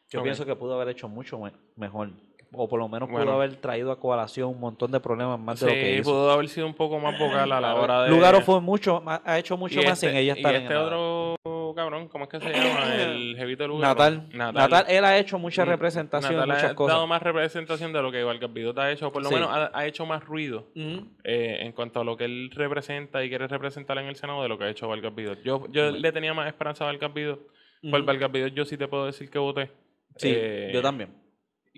S2: yo pienso que pudo haber hecho mucho me- mejor. O por lo menos pudo
S1: Bueno.
S2: haber traído a colación un montón de problemas más de lo que
S1: Sí,
S2: hizo.
S1: pudo haber sido un poco más vocal a la hora de...
S2: Lugaro fue mucho, ha hecho mucho más sin
S1: este-
S2: ella estar
S1: y este otro cabrón, ¿cómo es que se llama? El jevito Lugaro.
S2: Natal. Natal. él ha hecho mucha representación
S1: Natal
S2: muchas
S1: ha
S2: cosas.
S1: dado más representación de lo que Vargas Vidot ha hecho, por lo
S2: Sí.
S1: menos ha, ha hecho más ruido eh, en cuanto a lo que él representa y quiere representar en el Senado de lo que ha hecho Vargas Vidot. Yo, yo le tenía más esperanza a Vargas Vidot. Por. Vargas Vidot yo sí te puedo decir que voté.
S2: Sí,
S1: Eh,
S2: yo también.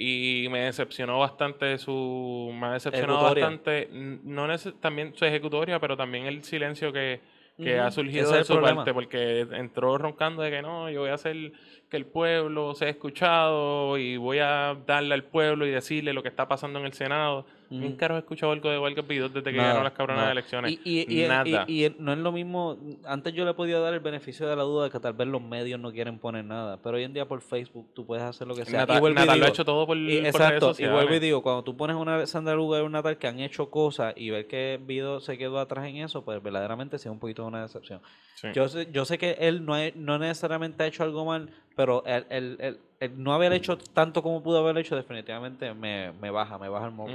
S1: Y me decepcionó bastante su... Me ha decepcionado
S2: Ejecutoria.
S1: bastante, no también su ejecutoria, pero también el silencio que, que
S2: Ujú,
S1: ha
S2: ese
S1: surgido de su
S2: problema.
S1: parte, porque entró roncando de que no, yo voy a hacer que el pueblo sea escuchado y voy a darle al pueblo y decirle lo que está pasando en el Senado.
S2: Ujú.
S1: caro he escuchado algo de Vargas Vidot desde que
S2: Nada,
S1: ganó las cabronas
S2: nada.
S1: elecciones.
S2: Y, y, y,
S1: Nada.
S2: y- no es lo mismo. Antes yo le podía dar el beneficio de la duda de que tal vez los medios no quieren poner nada. Pero hoy en día por Facebook tú puedes hacer lo que sea.
S1: Natal,
S2: y
S1: Natal lo ha
S2: digo-
S1: hecho todo por,
S2: y-
S1: por redes
S2: exacto. Y vuelvo y digo, cuando tú pones una Sandra Lugar y un Natal que han hecho cosas y ver que Vido se quedó atrás en eso, pues verdaderamente sí es un poquito una decepción.
S1: Sí.
S2: Yo sé, yo sé que él no, he- no necesariamente ha hecho algo mal, pero el, el- el- el no haber hecho tanto como pudo haber hecho definitivamente me, me baja, me baja el moco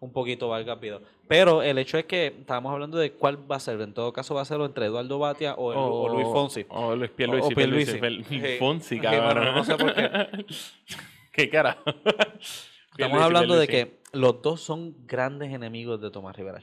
S2: un poquito Vargas Vidal. Pero el hecho es que estábamos hablando de cuál va a ser. En todo caso va a ser entre Eduardo Batia o, el- o Luis Fonsi.
S1: O Luis Pierluisi.
S2: O- o Pierluisi.
S1: Pierluisi. Fonsi, cabrón.
S2: bueno, no sé por qué.
S1: ¿Qué cara?
S2: Estamos hablando de que los dos son grandes enemigos de Tomás Rivera.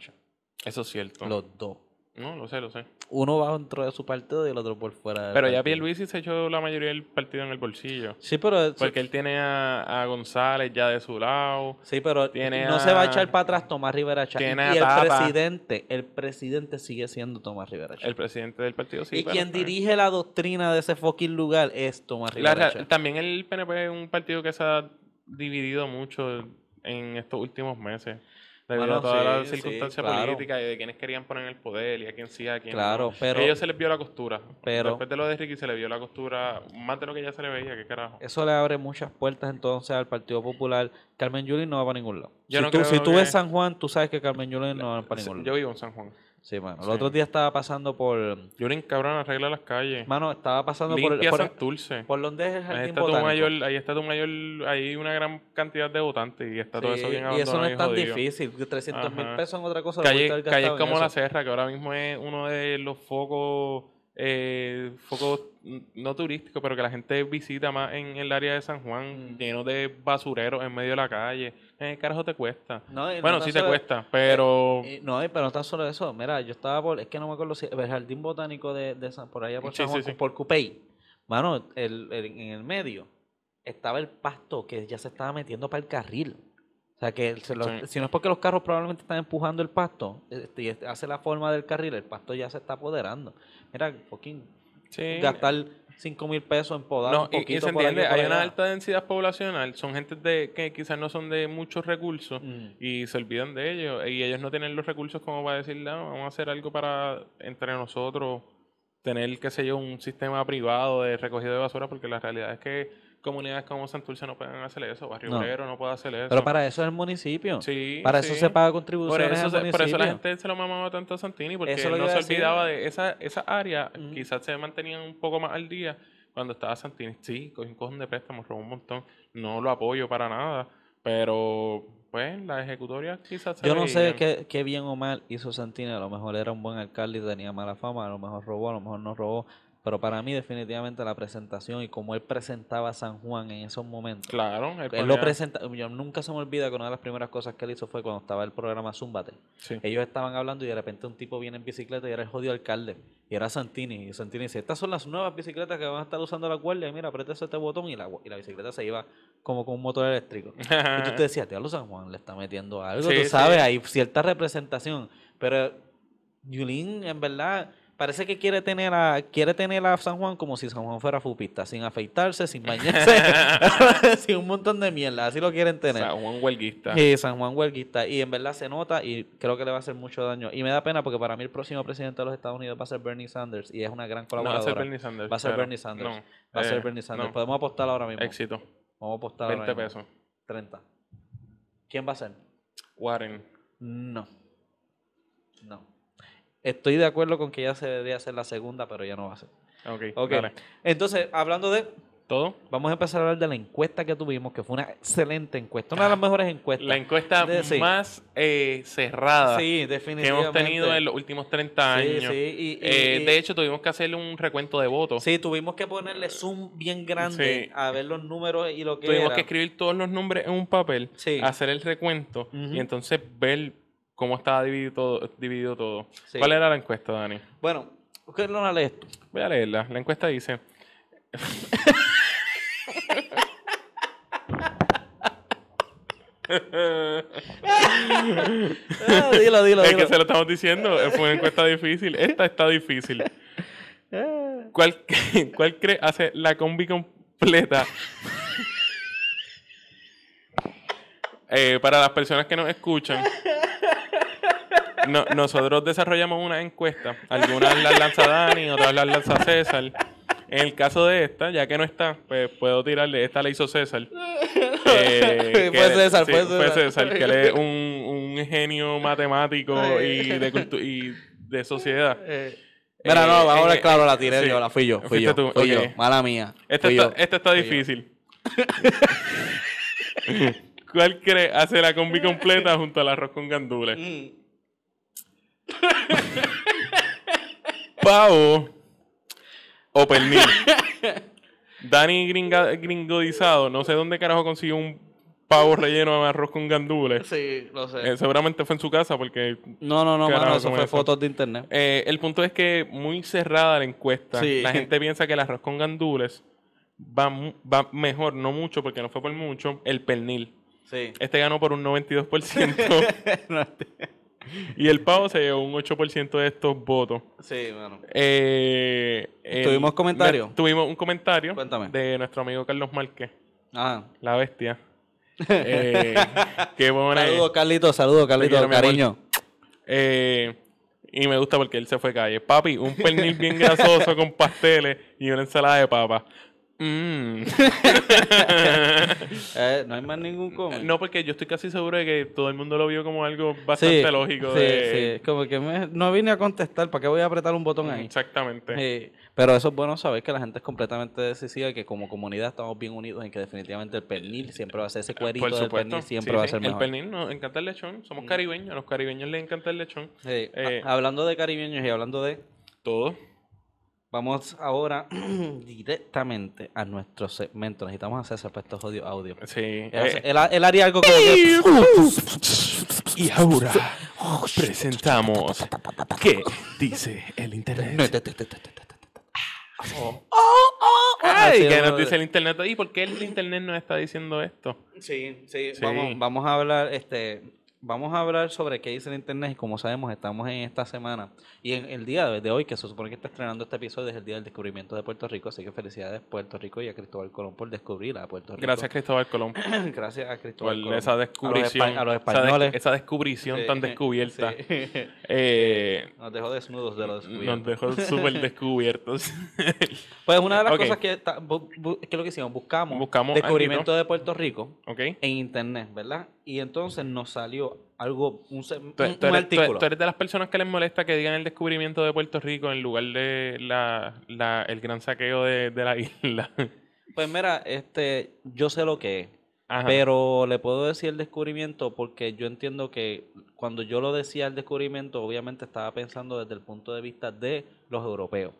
S1: Eso es cierto.
S2: Los dos.
S1: No, lo sé, lo sé.
S2: Uno va dentro de su partido y el otro por fuera. del
S1: Pero ya
S2: partido.
S1: Pierluisi se echó la mayoría del partido en el bolsillo.
S2: Sí, pero,
S1: Porque él tiene a, a González ya de su lado.
S2: sí, pero
S1: tiene
S2: no se va a echar para atrás Tomás Rivera Chá. Y,
S1: tiene
S2: y
S1: a
S2: el
S1: Tapa.
S2: presidente, el presidente sigue siendo Tomás Rivera Chá.
S1: El presidente del partido sí.
S2: y
S1: pero
S2: quien dirige la doctrina de ese fucking lugar es Tomás Rivera
S1: también el PNP es un partido que se ha dividido mucho en estos últimos meses. Debido
S2: Bueno,
S1: a toda la
S2: sí, sí,
S1: circunstancia
S2: claro.
S1: política y de quienes querían poner el poder y a quién sí, a quién
S2: Claro,
S1: no.
S2: pero-
S1: ellos se les vio la costura.
S2: pero-
S1: Después de lo de Ricky se les vio la costura más de lo que ya se le veía, qué carajo.
S2: Eso le abre muchas puertas entonces al Partido Popular. Carmen Yulín no va para ningún lado.
S1: Yo
S2: si
S1: no
S2: tú, si tú
S1: que-
S2: ves San Juan, tú sabes que Carmen Yulín no va para ningún
S1: Yo
S2: lado.
S1: vivo en San Juan.
S2: Sí, mano. El
S1: Sí.
S2: otro día estaba pasando por...
S1: Yulín, cabrón, arregla las calles.
S2: Mano, estaba pasando por,
S1: Limpia
S2: por,
S1: Santurce.
S2: por donde es el
S1: Ahí
S2: jardín
S1: está, tu
S2: botánico.
S1: mayor, ahí está tu mayor, hay una gran cantidad de votantes y está todo eso bien
S2: y eso no
S1: abandonado
S2: es tan
S1: jodido.
S2: difícil. 300 mil pesos en otra cosa.
S1: Calle, calles como La. Serra, que ahora mismo es uno de los focos, eh, focos no turísticos, pero que la gente visita más en el área de San Juan,
S2: Mm.
S1: lleno de basureros en medio de la calle. ¿Qué carajo te cuesta?
S2: No, no
S1: bueno, sí te cuesta, pero...
S2: Y- no, y- pero no tan solo eso. Mira, yo estaba por. Es que no me acuerdo si. El jardín botánico de, de San, por allá por
S1: Sí,
S2: San
S1: sí,
S2: Juan,
S1: sí.
S2: por Cupey. Mano, el, el- en el medio estaba el pasto que ya se estaba metiendo para el carril. O sea, que se lo-
S1: Sí.
S2: si no es porque los carros probablemente están empujando el pasto este, y este hace la forma del carril, el pasto ya se está apoderando. Mira, fucking
S1: sí,
S2: gastar 5 mil pesos en podar
S1: No,
S2: un
S1: y- y,
S2: poquito
S1: se
S2: por aquí
S1: entiende,
S2: por
S1: hay una alta densidad poblacional, son gente de, que quizás no son de muchos recursos
S2: Mm.
S1: y se olvidan de ellos y ellos no tienen los recursos como para decir, "No, vamos a hacer algo para entre nosotros tener, qué sé yo, un sistema privado de recogido de basura porque la realidad es que comunidades como Santurce no pueden hacer eso, Barrio
S2: No.
S1: Obrero no puede hacer eso.
S2: Pero para eso es el municipio.
S1: Sí,
S2: para eso se paga
S1: Por
S2: contribuciones
S1: eso,
S2: al
S1: se- por eso la gente se lo mamaba tanto a Santini, porque
S2: Eso
S1: no se
S2: decir.
S1: olvidaba de esa, esa área,
S2: Ujú.
S1: quizás se mantenían un poco más al día cuando estaba Santini. Sí, cogió un cojón de préstamos, robó un montón, no lo apoyo para nada, pero pues la ejecutoria quizás se
S2: Yo no sé qué, qué bien o mal hizo Santini. A lo mejor era un buen alcalde y tenía mala fama. A lo mejor robó, a lo mejor no robó. Pero para mí, definitivamente, la presentación y cómo él presentaba a San Juan en esos momentos.
S1: Claro, él
S2: Él lo presenta. Yo nunca se me olvida que una de las primeras cosas que él hizo fue cuando estaba el programa Zúmbate.
S1: sí.
S2: Ellos estaban hablando y de repente un tipo viene en bicicleta y era el jodido alcalde. Y era Santini. Y Santini dice: Estas son las nuevas bicicletas que van a estar usando la guardia. Y mira, aprieta este botón y la, y la bicicleta se iba como con un motor eléctrico. Y tú te decías, Diablo San Juan le está metiendo algo,
S1: Sí,
S2: tú sabes,
S1: sí.
S2: hay cierta representación. Pero Yulín, en verdad, parece que quiere tener a, quiere tener a San Juan como si San Juan fuera fupista, sin afeitarse, sin bañarse, sin un montón de mierda. Así lo quieren tener.
S1: sea, un huelguista.
S2: Sí, San Juan huelguista. Y en verdad se nota y creo que le va a hacer mucho daño. Y me da pena porque para mí el próximo presidente de los Estados Unidos va a ser Bernie Sanders y es una gran
S1: no va a
S2: colaboradora.
S1: ser Bernie Sanders.
S2: Va a ser
S1: pero
S2: Bernie Sanders.
S1: no,
S2: va a ser
S1: eh,
S2: Bernie Sanders.
S1: no.
S2: Podemos apostar ahora mismo.
S1: Éxito.
S2: Vamos a apostar ahora
S1: 20
S2: mismo.
S1: pesos.
S2: 30. ¿Quién va a ser?
S1: Warren.
S2: No. No. Estoy de acuerdo con que ya se debería hacer la segunda, pero ya no va a ser.
S1: Ok,
S2: Ok.
S1: dale.
S2: Entonces, hablando de.
S1: ¿Todo?
S2: Vamos a empezar a hablar de la encuesta que tuvimos, que fue una excelente encuesta. Una de las mejores encuestas.
S1: La encuesta
S2: De- sí.
S1: más eh, cerrada
S2: Sí,
S1: que hemos tenido en los últimos 30
S2: Sí,
S1: años.
S2: sí, y- y-
S1: Eh,
S2: y-
S1: de hecho, tuvimos que hacerle un recuento de votos.
S2: Sí, tuvimos que ponerle zoom bien grande a ver los números y lo que
S1: tuvimos
S2: era.
S1: que escribir todos los nombres en un papel,
S2: Sí.
S1: hacer el recuento y entonces ver cómo estaba dividido todo. Dividido todo.
S2: Sí.
S1: ¿Cuál era la encuesta, Dani?
S2: Bueno, ¿qué no la lees tú?
S1: Voy a leerla. La encuesta dice...
S2: Ah, dilo, dilo,
S1: es
S2: dilo.
S1: que se lo estamos diciendo, fue una encuesta difícil. Esta está difícil.
S2: Ah.
S1: ¿Cuál, cuál cree hace la combi completa? Eh, para las personas que nos escuchan, no- nosotros desarrollamos una encuesta. Algunas las lanza Dani, otras las lanza César. En el caso de esta, ya que no está, pues puedo tirarle. Esta la hizo César. Eh, que
S2: Fue César,
S1: sí,
S2: fue César.
S1: que él es un, un genio matemático y de, y de sociedad.
S2: Eh, Mira, no,
S1: Eh,
S2: ahora
S1: eh,
S2: claro, la tiré
S1: sí.
S2: yo, la fui yo, fui
S1: Fuiste
S2: yo, fui yo, mala mía.
S1: Esta está, está difícil. ¿Cuál cree hace la combi completa junto al arroz con gandules?
S2: Mm.
S1: Pavo o pernil. Dani gringa- gringodizado, no sé dónde carajo consiguió un pavo relleno de arroz con gandules.
S2: Sí, lo sé.
S1: Eh, seguramente fue en su casa porque
S2: no, no, no, mano, eso
S1: ¿cómo
S2: fue
S1: eso?
S2: fotos de internet.
S1: eh, el punto es que muy cerrada la encuesta.
S2: Sí.
S1: La gente piensa que el arroz con gandules va, va mejor, no mucho porque no fue por mucho, el pernil.
S2: Sí.
S1: Este ganó por un 92%. y el pavo se llevó un 8% de estos votos.
S2: sí, mano.
S1: Eh, el-
S2: ¿Tuvimos comentario?
S1: me- tuvimos un comentario
S2: Cuéntame.
S1: de nuestro amigo Carlos Márquez,
S2: Ajá.
S1: la bestia. Eh, que pone,
S2: Saludos, Carlito, saludos, Carlito,
S1: quiero,
S2: cariño.
S1: eh, y me gusta porque él se fue calle. Papi, un pernil bien grasoso con pasteles y una ensalada de papa. Mm.
S2: Eh, no hay más ningún comment.
S1: no, porque yo estoy casi seguro de que todo el mundo lo vio como algo bastante lógico.
S2: Sí,
S1: de-
S2: sí, es como que me- no vine a contestar, ¿para qué voy a apretar un botón ahí?
S1: Exactamente.
S2: Sí, pero eso es bueno saber que la gente es completamente decisiva y que como comunidad estamos bien unidos en que definitivamente el pernil siempre va a ser ese cuerito
S1: Por
S2: del pernil siempre
S1: Sí,
S2: va a ser
S1: El
S2: mejor.
S1: pernil nos encanta el lechón. Somos caribeños. A los caribeños les encanta el lechón.
S2: Sí,
S1: Eh,
S2: hablando de caribeños y hablando de
S1: Todo.
S2: Vamos ahora directamente a nuestro segmento. Necesitamos hacer ese estos audio. audio.
S1: Sí.
S2: Él,
S1: eh,
S2: él él haría algo como que.
S1: y ahora presentamos ¿Qué dice el internet? Ay,
S2: Así
S1: ¿qué
S2: es,
S1: nos dice el internet? ¿Y por qué el internet nos está diciendo esto?
S2: Sí, sí,
S1: Sí.
S2: Vamos, vamos a hablar, este, vamos a hablar sobre qué dice el internet y como sabemos estamos en esta semana y en el día de hoy que se supone que está estrenando este episodio es el día del descubrimiento de Puerto Rico, así que felicidades Puerto Rico y a Cristóbal Colón por descubrir a Puerto Rico.
S1: Gracias, Cristóbal Colón,
S2: Gracias a
S1: por
S2: Cristóbal Colón.
S1: esa
S2: los
S1: descubrición.
S2: a los españoles.
S1: esa descubrición tan
S2: Sí,
S1: descubierta.
S2: sí.
S1: Eh,
S2: Nos dejó desnudos de lo descubierto.
S1: nos dejó súper descubiertos.
S2: Pues una de las
S1: Ok.
S2: cosas que, ¿qué es lo que hicimos? Buscamos,
S1: Buscamos
S2: descubrimiento de Puerto Rico
S1: ¿Ok?
S2: en internet, ¿verdad? Y entonces nos salió algo, un, se- un-
S1: Tú,
S2: un
S1: eres, tú-
S2: artículo.
S1: tú eres de las personas que les molesta que digan el descubrimiento de Puerto Rico en lugar de la, la- el gran saqueo de, de la isla.
S2: Pues mira, este, yo sé lo que es,
S1: Ajá.
S2: pero le puedo decir el descubrimiento porque yo entiendo que cuando yo lo decía el descubrimiento, obviamente estaba pensando desde el punto de vista de los europeos.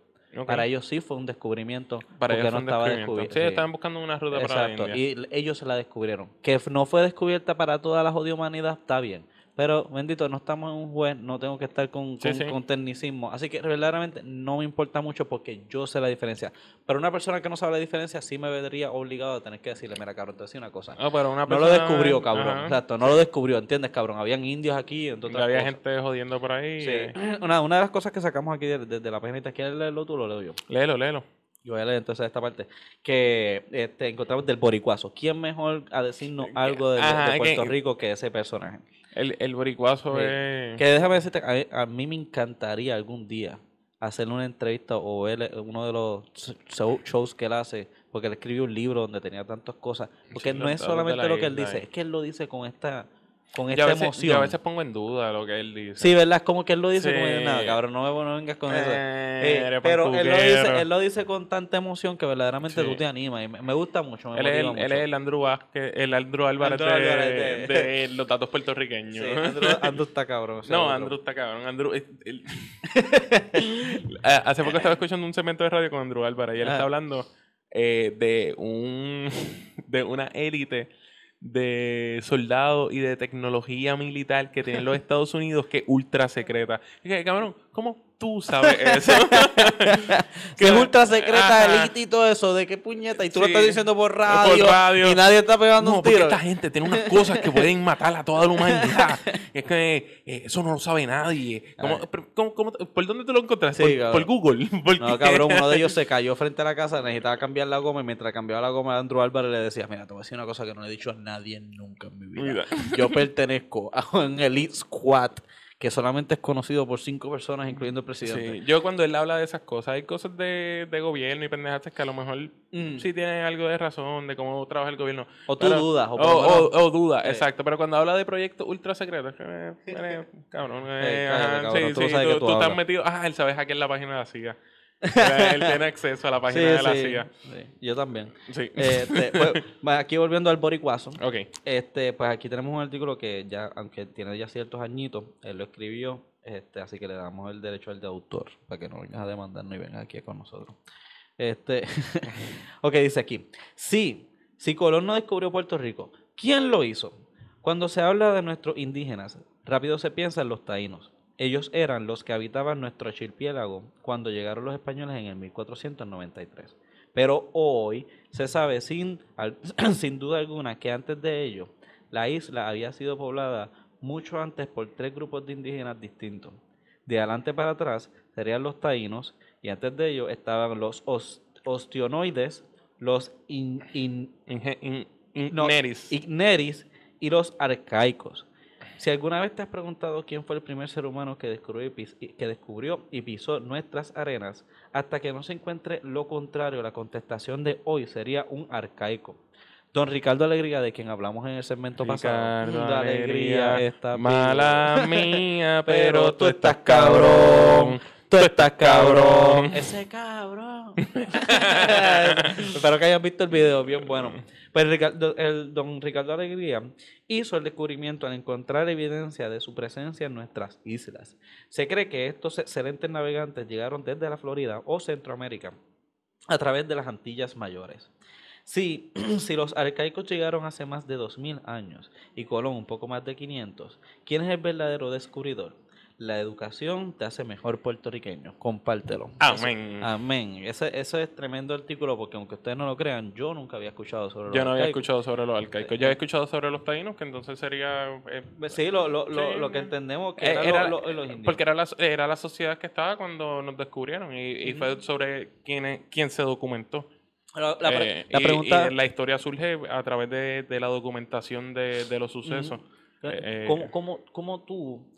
S2: Para ellos sí fue un descubrimiento
S1: Para
S2: porque
S1: ellos
S2: no estaba descubierto.
S1: Sí, estaban buscando una ruta para la
S2: Exacto,
S1: India.
S2: y ellos se la descubrieron. Que no fue descubierta para toda la jodida humanidad, está bien. Pero, bendito, no estamos en un juez, no tengo que estar con,
S1: Sí,
S2: con,
S1: sí.
S2: con tecnicismo. Así que verdaderamente no me importa mucho porque yo sé la diferencia. Pero una persona que no sabe la diferencia sí me vería obligado a tener que decirle, mira, cabrón, te voy a decir una cosa.
S1: Ah, pero una
S2: no lo
S1: persona-
S2: descubrió, cabrón.
S1: Ajá.
S2: Exacto, no lo descubrió, ¿entiendes, cabrón? Habían indios aquí, entonces.
S1: había gente jodiendo por ahí.
S2: Sí.
S1: eh.
S2: Una, una de las cosas que sacamos aquí desde de, de la página, ¿quieres leerlo tú o lo leo yo?
S1: Léelo, léelo.
S2: Yo voy a leer entonces esta parte. Que este, encontramos del boricuazo. ¿Quién mejor a decirnos algo de,
S1: Ajá,
S2: Puerto
S1: que-
S2: Rico que ese personaje?
S1: El, el boricuazo
S2: Sí.
S1: es...
S2: Que déjame decirte, a, mí- a mí me encantaría algún día hacerle una entrevista o ver uno de los show- shows que él hace, porque él escribió un libro donde tenía tantas cosas. Porque
S1: Sí,
S2: no es solamente
S1: la
S2: lo que él dice, es que él lo dice con esta, con
S1: Yo a,
S2: esta
S1: veces, yo
S2: emoción.
S1: a veces pongo en duda lo que él dice.
S2: Sí, ¿verdad? Es como que él lo dice como
S1: Sí.
S2: de nada, cabrón, no, me- no vengas con eso.
S1: Eh,
S2: Eh, pero él lo, dice,
S1: pantuquero.
S2: él lo dice con tanta emoción que verdaderamente
S1: Sí.
S2: tú te animas y me, me gusta mucho, me
S1: Él es, el,
S2: motiva
S1: él
S2: mucho.
S1: es el Andrew Vázquez, el Andrew Álvarez,
S2: Andrew
S1: de,
S2: Álvarez de-
S1: de los datos puertorriqueños.
S2: Sí, Andrew, Andrew está cabrón.
S1: No,
S2: otro.
S1: Andrew está cabrón. Andrew, Ah, Hace poco estaba escuchando un segmento de radio con Andrew Álvarez y él
S2: Ah.
S1: está hablando eh, de un de una élite de soldados y de tecnología militar que tienen los Estados Unidos que es ultra secreta. Y que, cabrón, ¿cómo tú sabes eso?
S2: Que es ultra secreta,
S1: Ajá.
S2: elite y todo eso, de qué puñeta. Y tú lo estás diciendo por
S1: Por
S2: radio,
S1: radio.
S2: y nadie está pegando
S1: No,
S2: un
S1: porque
S2: tiro.
S1: esta gente tiene unas cosas que pueden matar a toda la humanidad. es que eh, eso no lo sabe nadie. ¿Cómo-
S2: Ay.
S1: pero cómo- cómo te- ¿Por dónde te lo encontraste?
S2: Sí,
S1: por, Google. ¿Por
S2: No,
S1: qué?
S2: cabrón, uno de ellos se cayó frente a la casa, necesitaba cambiar la goma y mientras cambiaba la goma, Andrew Álvarez le decía, mira, te voy a decir una cosa que no le he dicho a nadie nunca en mi vida.
S1: Mira.
S2: Yo pertenezco a un Elite Squad que solamente es conocido por cinco personas, incluyendo el presidente.
S1: Sí, yo cuando él habla de esas cosas, hay cosas de, de gobierno y pendejadas que a lo mejor
S2: Mm.
S1: sí tienen algo de razón de cómo trabaja el gobierno.
S2: O tú
S1: Pero-
S2: dudas, o
S1: O, o- o dudas,
S2: Sí.
S1: exacto. Pero cuando habla de proyectos ultra secretos, que, eh, eh, cabrón, eh,
S2: tú sabes
S1: tú,
S2: tú
S1: tú estás metido. Ah, él sabe hackear la página de la CIA. Él tiene acceso a la página de la CIA.
S2: sí, yo también.
S1: Sí.
S2: Este, pues, aquí volviendo al boricuazo.
S1: ok.
S2: Este, pues aquí tenemos un artículo que ya, aunque tiene ya ciertos añitos, él lo escribió, este, así que le damos el derecho al de autor, para que no vengas a demandarnos y vengas aquí con nosotros. Este, ok, dice aquí, sí, si Colón no descubrió Puerto Rico, ¿quién lo hizo? Cuando se habla de nuestros indígenas, rápido se piensa en los taínos. Ellos eran los que habitaban nuestro archipiélago cuando llegaron los españoles en el 1493. Pero hoy se sabe sin, sin duda alguna que antes de ello la isla había sido poblada mucho antes por tres grupos de indígenas distintos. De adelante para atrás serían los taínos y antes de ellos estaban los os- ostionoides, los in- in-
S1: Inge- in-
S2: no,
S1: Igneris.
S2: Igneris y los arcaicos. Si alguna vez te has preguntado quién fue el primer ser humano que descubrió y, pisó nuestras arenas, hasta que no se encuentre lo contrario, la contestación de hoy sería un arcaico. Don Ricardo Alegría, de quien hablamos en el segmento pasado.
S1: Ricardo,
S2: de
S1: alegría,
S2: está
S1: Mala mía, pero tú estás
S2: cabrón.
S1: Tú estás cabrón.
S2: Ese cabrón. Espero que hayan visto el video, bien bueno. Pues Ricardo- el don Ricardo Alegría hizo el descubrimiento al encontrar evidencia de su presencia en nuestras islas. Se cree que estos excelentes navegantes llegaron desde la Florida o Centroamérica a través de las Antillas Mayores. Sí, si los arcaicos llegaron hace más de 2000 años y Colón un poco más de 500, ¿quién es el verdadero descubridor? La educación te hace mejor puertorriqueño. Compártelo.
S1: Amén.
S2: Eso- amén. Ese, eso es tremendo artículo porque aunque ustedes no lo crean, yo nunca había escuchado sobre los
S1: Yo no había escuchado sobre los arcaicos. Yo había escuchado sobre los taínos, que entonces sería... eh,
S2: Sí, lo, lo, lo,
S1: Sí,
S2: lo que entendemos que
S1: Eh,
S2: era,
S1: era-
S2: lo- lo- los indios.
S1: Porque era la, era la sociedad que estaba cuando nos descubrieron y, y fue sobre quién, quién se documentó.
S2: La,
S1: Eh,
S2: la pregunta...
S1: y la historia surge a través de, de la documentación de, de los sucesos. eh,
S2: ¿Cómo, cómo, cómo tú...?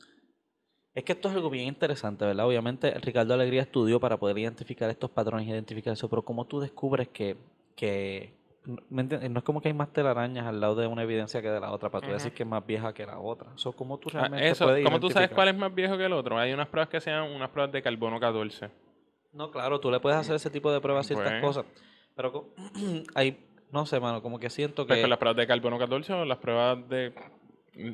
S2: Es que esto es algo bien interesante, ¿verdad? Obviamente Ricardo Alegría estudió para poder identificar estos patrones y identificar eso, pero ¿cómo tú descubres que... que. No es como que hay más telarañas al lado de una evidencia que de la otra, para tú decir que es más vieja que la otra. Eso, ¿Cómo tú
S1: Ah,
S2: realmente
S1: eso,
S2: puedes
S1: ¿Cómo tú sabes cuál es más viejo que el otro? Hay unas pruebas que sean unas pruebas de carbono 14.
S2: No, claro, tú le puedes hacer ese tipo de pruebas a ciertas
S1: Pues.
S2: cosas, pero hay... No sé, mano, como que siento que...
S1: Con las pruebas de carbono 14 o las pruebas de...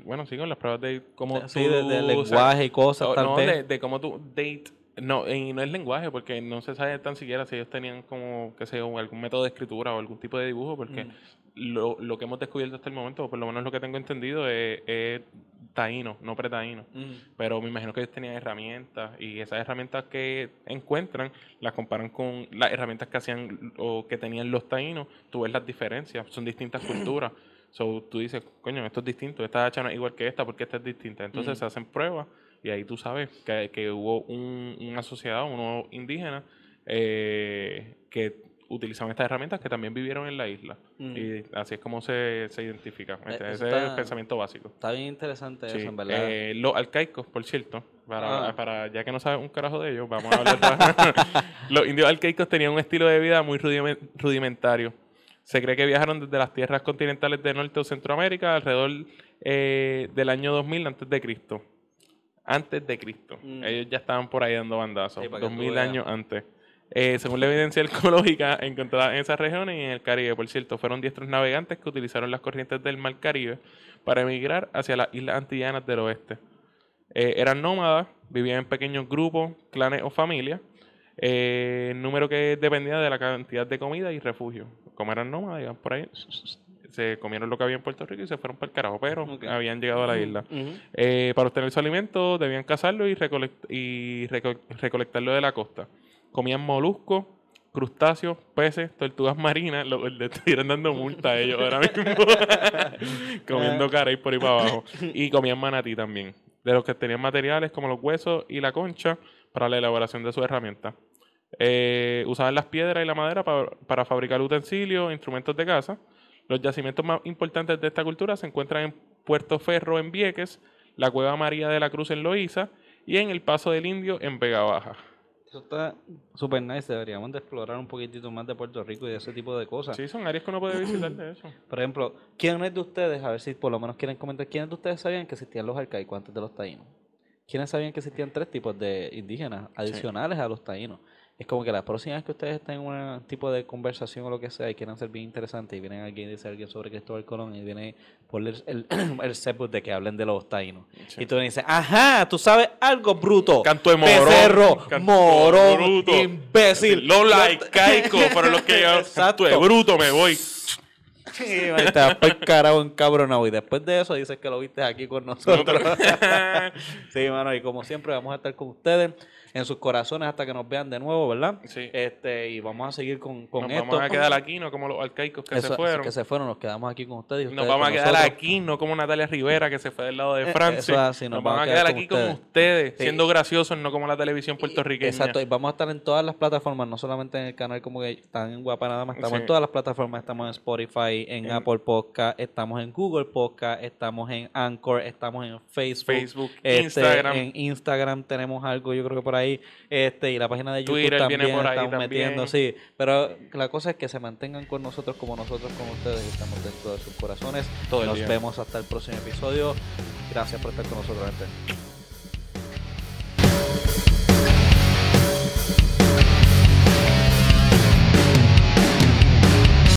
S1: Bueno, sí, con las pruebas de cómo
S2: Sí,
S1: tú...
S2: de, lenguaje y cosas, tal
S1: no,
S2: vez.
S1: de, de cómo tú date... No, y no es lenguaje, porque no se sabe tan siquiera si ellos tenían como, qué sé yo, algún método de escritura o algún tipo de dibujo, porque
S2: Mm.
S1: Lo, lo que hemos descubierto hasta el momento, o por lo menos lo que tengo entendido, es, es taíno, no pretaíno.
S2: Mm.
S1: Pero me imagino que ellos tenían herramientas y esas herramientas que encuentran las comparan con las herramientas que hacían o que tenían los taínos. Tú ves las diferencias, son distintas culturas. So, tú dices, coño, esto es distinto, esta hacha no es igual que esta porque esta es distinta. Entonces
S2: Ujú.
S1: se hacen pruebas y ahí tú sabes que, que hubo un- una sociedad, unos indígenas eh, que utilizaban estas herramientas que también vivieron en la isla.
S2: Mm.
S1: Y así es como se, se identifica.
S2: Eh,
S1: Ese
S2: eso
S1: es el pensamiento básico.
S2: Está bien interesante
S1: Sí,
S2: eso, en verdad.
S1: eh, los arcaicos, por cierto, para,
S2: Ah.
S1: para ya que no sabes un carajo de ellos, vamos a hablar de Los indios arcaicos tenían un estilo de vida muy rudime- rudimentario. Se cree que viajaron desde las tierras continentales de Norte o Centroamérica alrededor eh, del año 2000 antes de Cristo. Antes de Cristo.
S2: Mm.
S1: Ellos ya estaban por ahí dando bandazos.
S2: Sí,
S1: 2000
S2: veas.
S1: años antes. Eh, según la evidencia arqueológica encontrada en esas regiones y en el Caribe, por cierto, fueron diestros navegantes que utilizaron las corrientes del Mar Caribe para emigrar hacia las islas antillanas del oeste. Eh, eran nómadas, vivían en pequeños grupos, clanes o familias, eh, número que dependía de la cantidad de comida y refugio. Como eran nómadas, iban por ahí, se comieron lo que había en Puerto Rico y se fueron para el carajo, pero
S2: Ok.
S1: habían llegado a la isla. Eh, para obtener su alimento debían cazarlo y, y reco- recolectarlo de la costa. Comían moluscos, crustáceos, peces, tortugas marinas. Lo, le estuvieron dando multa a ellos ahora mismo. Comiendo cara y por ahí para abajo. Y comían manatí también. De los que tenían materiales como los huesos y la concha para la elaboración de sus herramientas. Eh, usaban las piedras y la madera para, fabricar utensilios, instrumentos de caza. Los yacimientos más importantes de esta cultura se encuentran en Puerto Ferro en Vieques, la Cueva María de la Cruz en Loíza y en el Paso del Indio en Vega Baja.
S2: Eso está súper nice. Deberíamos de explorar un poquitito más de Puerto Rico y de ese tipo de cosas.
S1: Sí, son áreas que uno puede visitar de eso.
S2: Por ejemplo, ¿quiénes de ustedes, a ver si por lo menos quieren comentar, quiénes de ustedes sabían que existían los arcaicos antes de los taínos? ¿Quiénes sabían que existían tres tipos de indígenas adicionales a los taínos? Es como que la próxima vez que ustedes estén en un tipo de conversación o lo que sea y quieran ser bien interesantes y viene alguien y dice alguien sobre Cristóbal Colón y viene por el, el, el de que hablen de los taínos.
S1: Sí.
S2: Y tú le dices, ajá, tú sabes algo, bruto.
S1: Canto de morón.
S2: Becerro,
S1: canto
S2: morón,
S1: bruto.
S2: imbécil.
S1: Lola arcaico, para los que yo
S2: Exacto.
S1: canto de bruto me voy.
S2: Sí, te vas por carajo encabronado. Y después de eso dices que lo viste aquí con nosotros. sí, mano, y como siempre vamos a estar con ustedes. En sus corazones hasta que nos vean de nuevo, ¿verdad?
S1: Sí.
S2: Este, y vamos a seguir con, con
S1: Nos
S2: esto.
S1: vamos a quedar aquí, no como los arcaicos que
S2: Eso,
S1: se fueron.
S2: Que se fueron, nos quedamos aquí con ustedes. y
S1: Nos vamos a quedar
S2: nosotros.
S1: aquí, no como Natalia Rivera que se fue del lado
S2: Eh,
S1: de
S2: eso
S1: Francia.
S2: es así,
S1: nos, vamos a quedar aquí con ustedes, siendo graciosos, no como la televisión puertorriqueña.
S2: Exacto, y vamos a estar en todas las plataformas, no solamente en el canal como que están en Guapa nada más, estamos
S1: Sí.
S2: en todas las plataformas, estamos en Spotify, en
S1: En-
S2: Apple Podcast, estamos en Google Podcast, estamos en Anchor, estamos en Facebook,
S1: Facebook,
S2: este,
S1: Instagram.
S2: en Instagram tenemos algo, yo creo que por ahí, este, y la página de YouTube
S1: Twitter
S2: también
S1: viene por ahí
S2: estamos
S1: también.
S2: metiendo, sí, pero la cosa es que se mantengan con nosotros como nosotros con ustedes estamos dentro de sus corazones.
S1: Todo
S2: Nos
S1: día.
S2: vemos hasta el próximo episodio. Gracias por estar con nosotros, gente.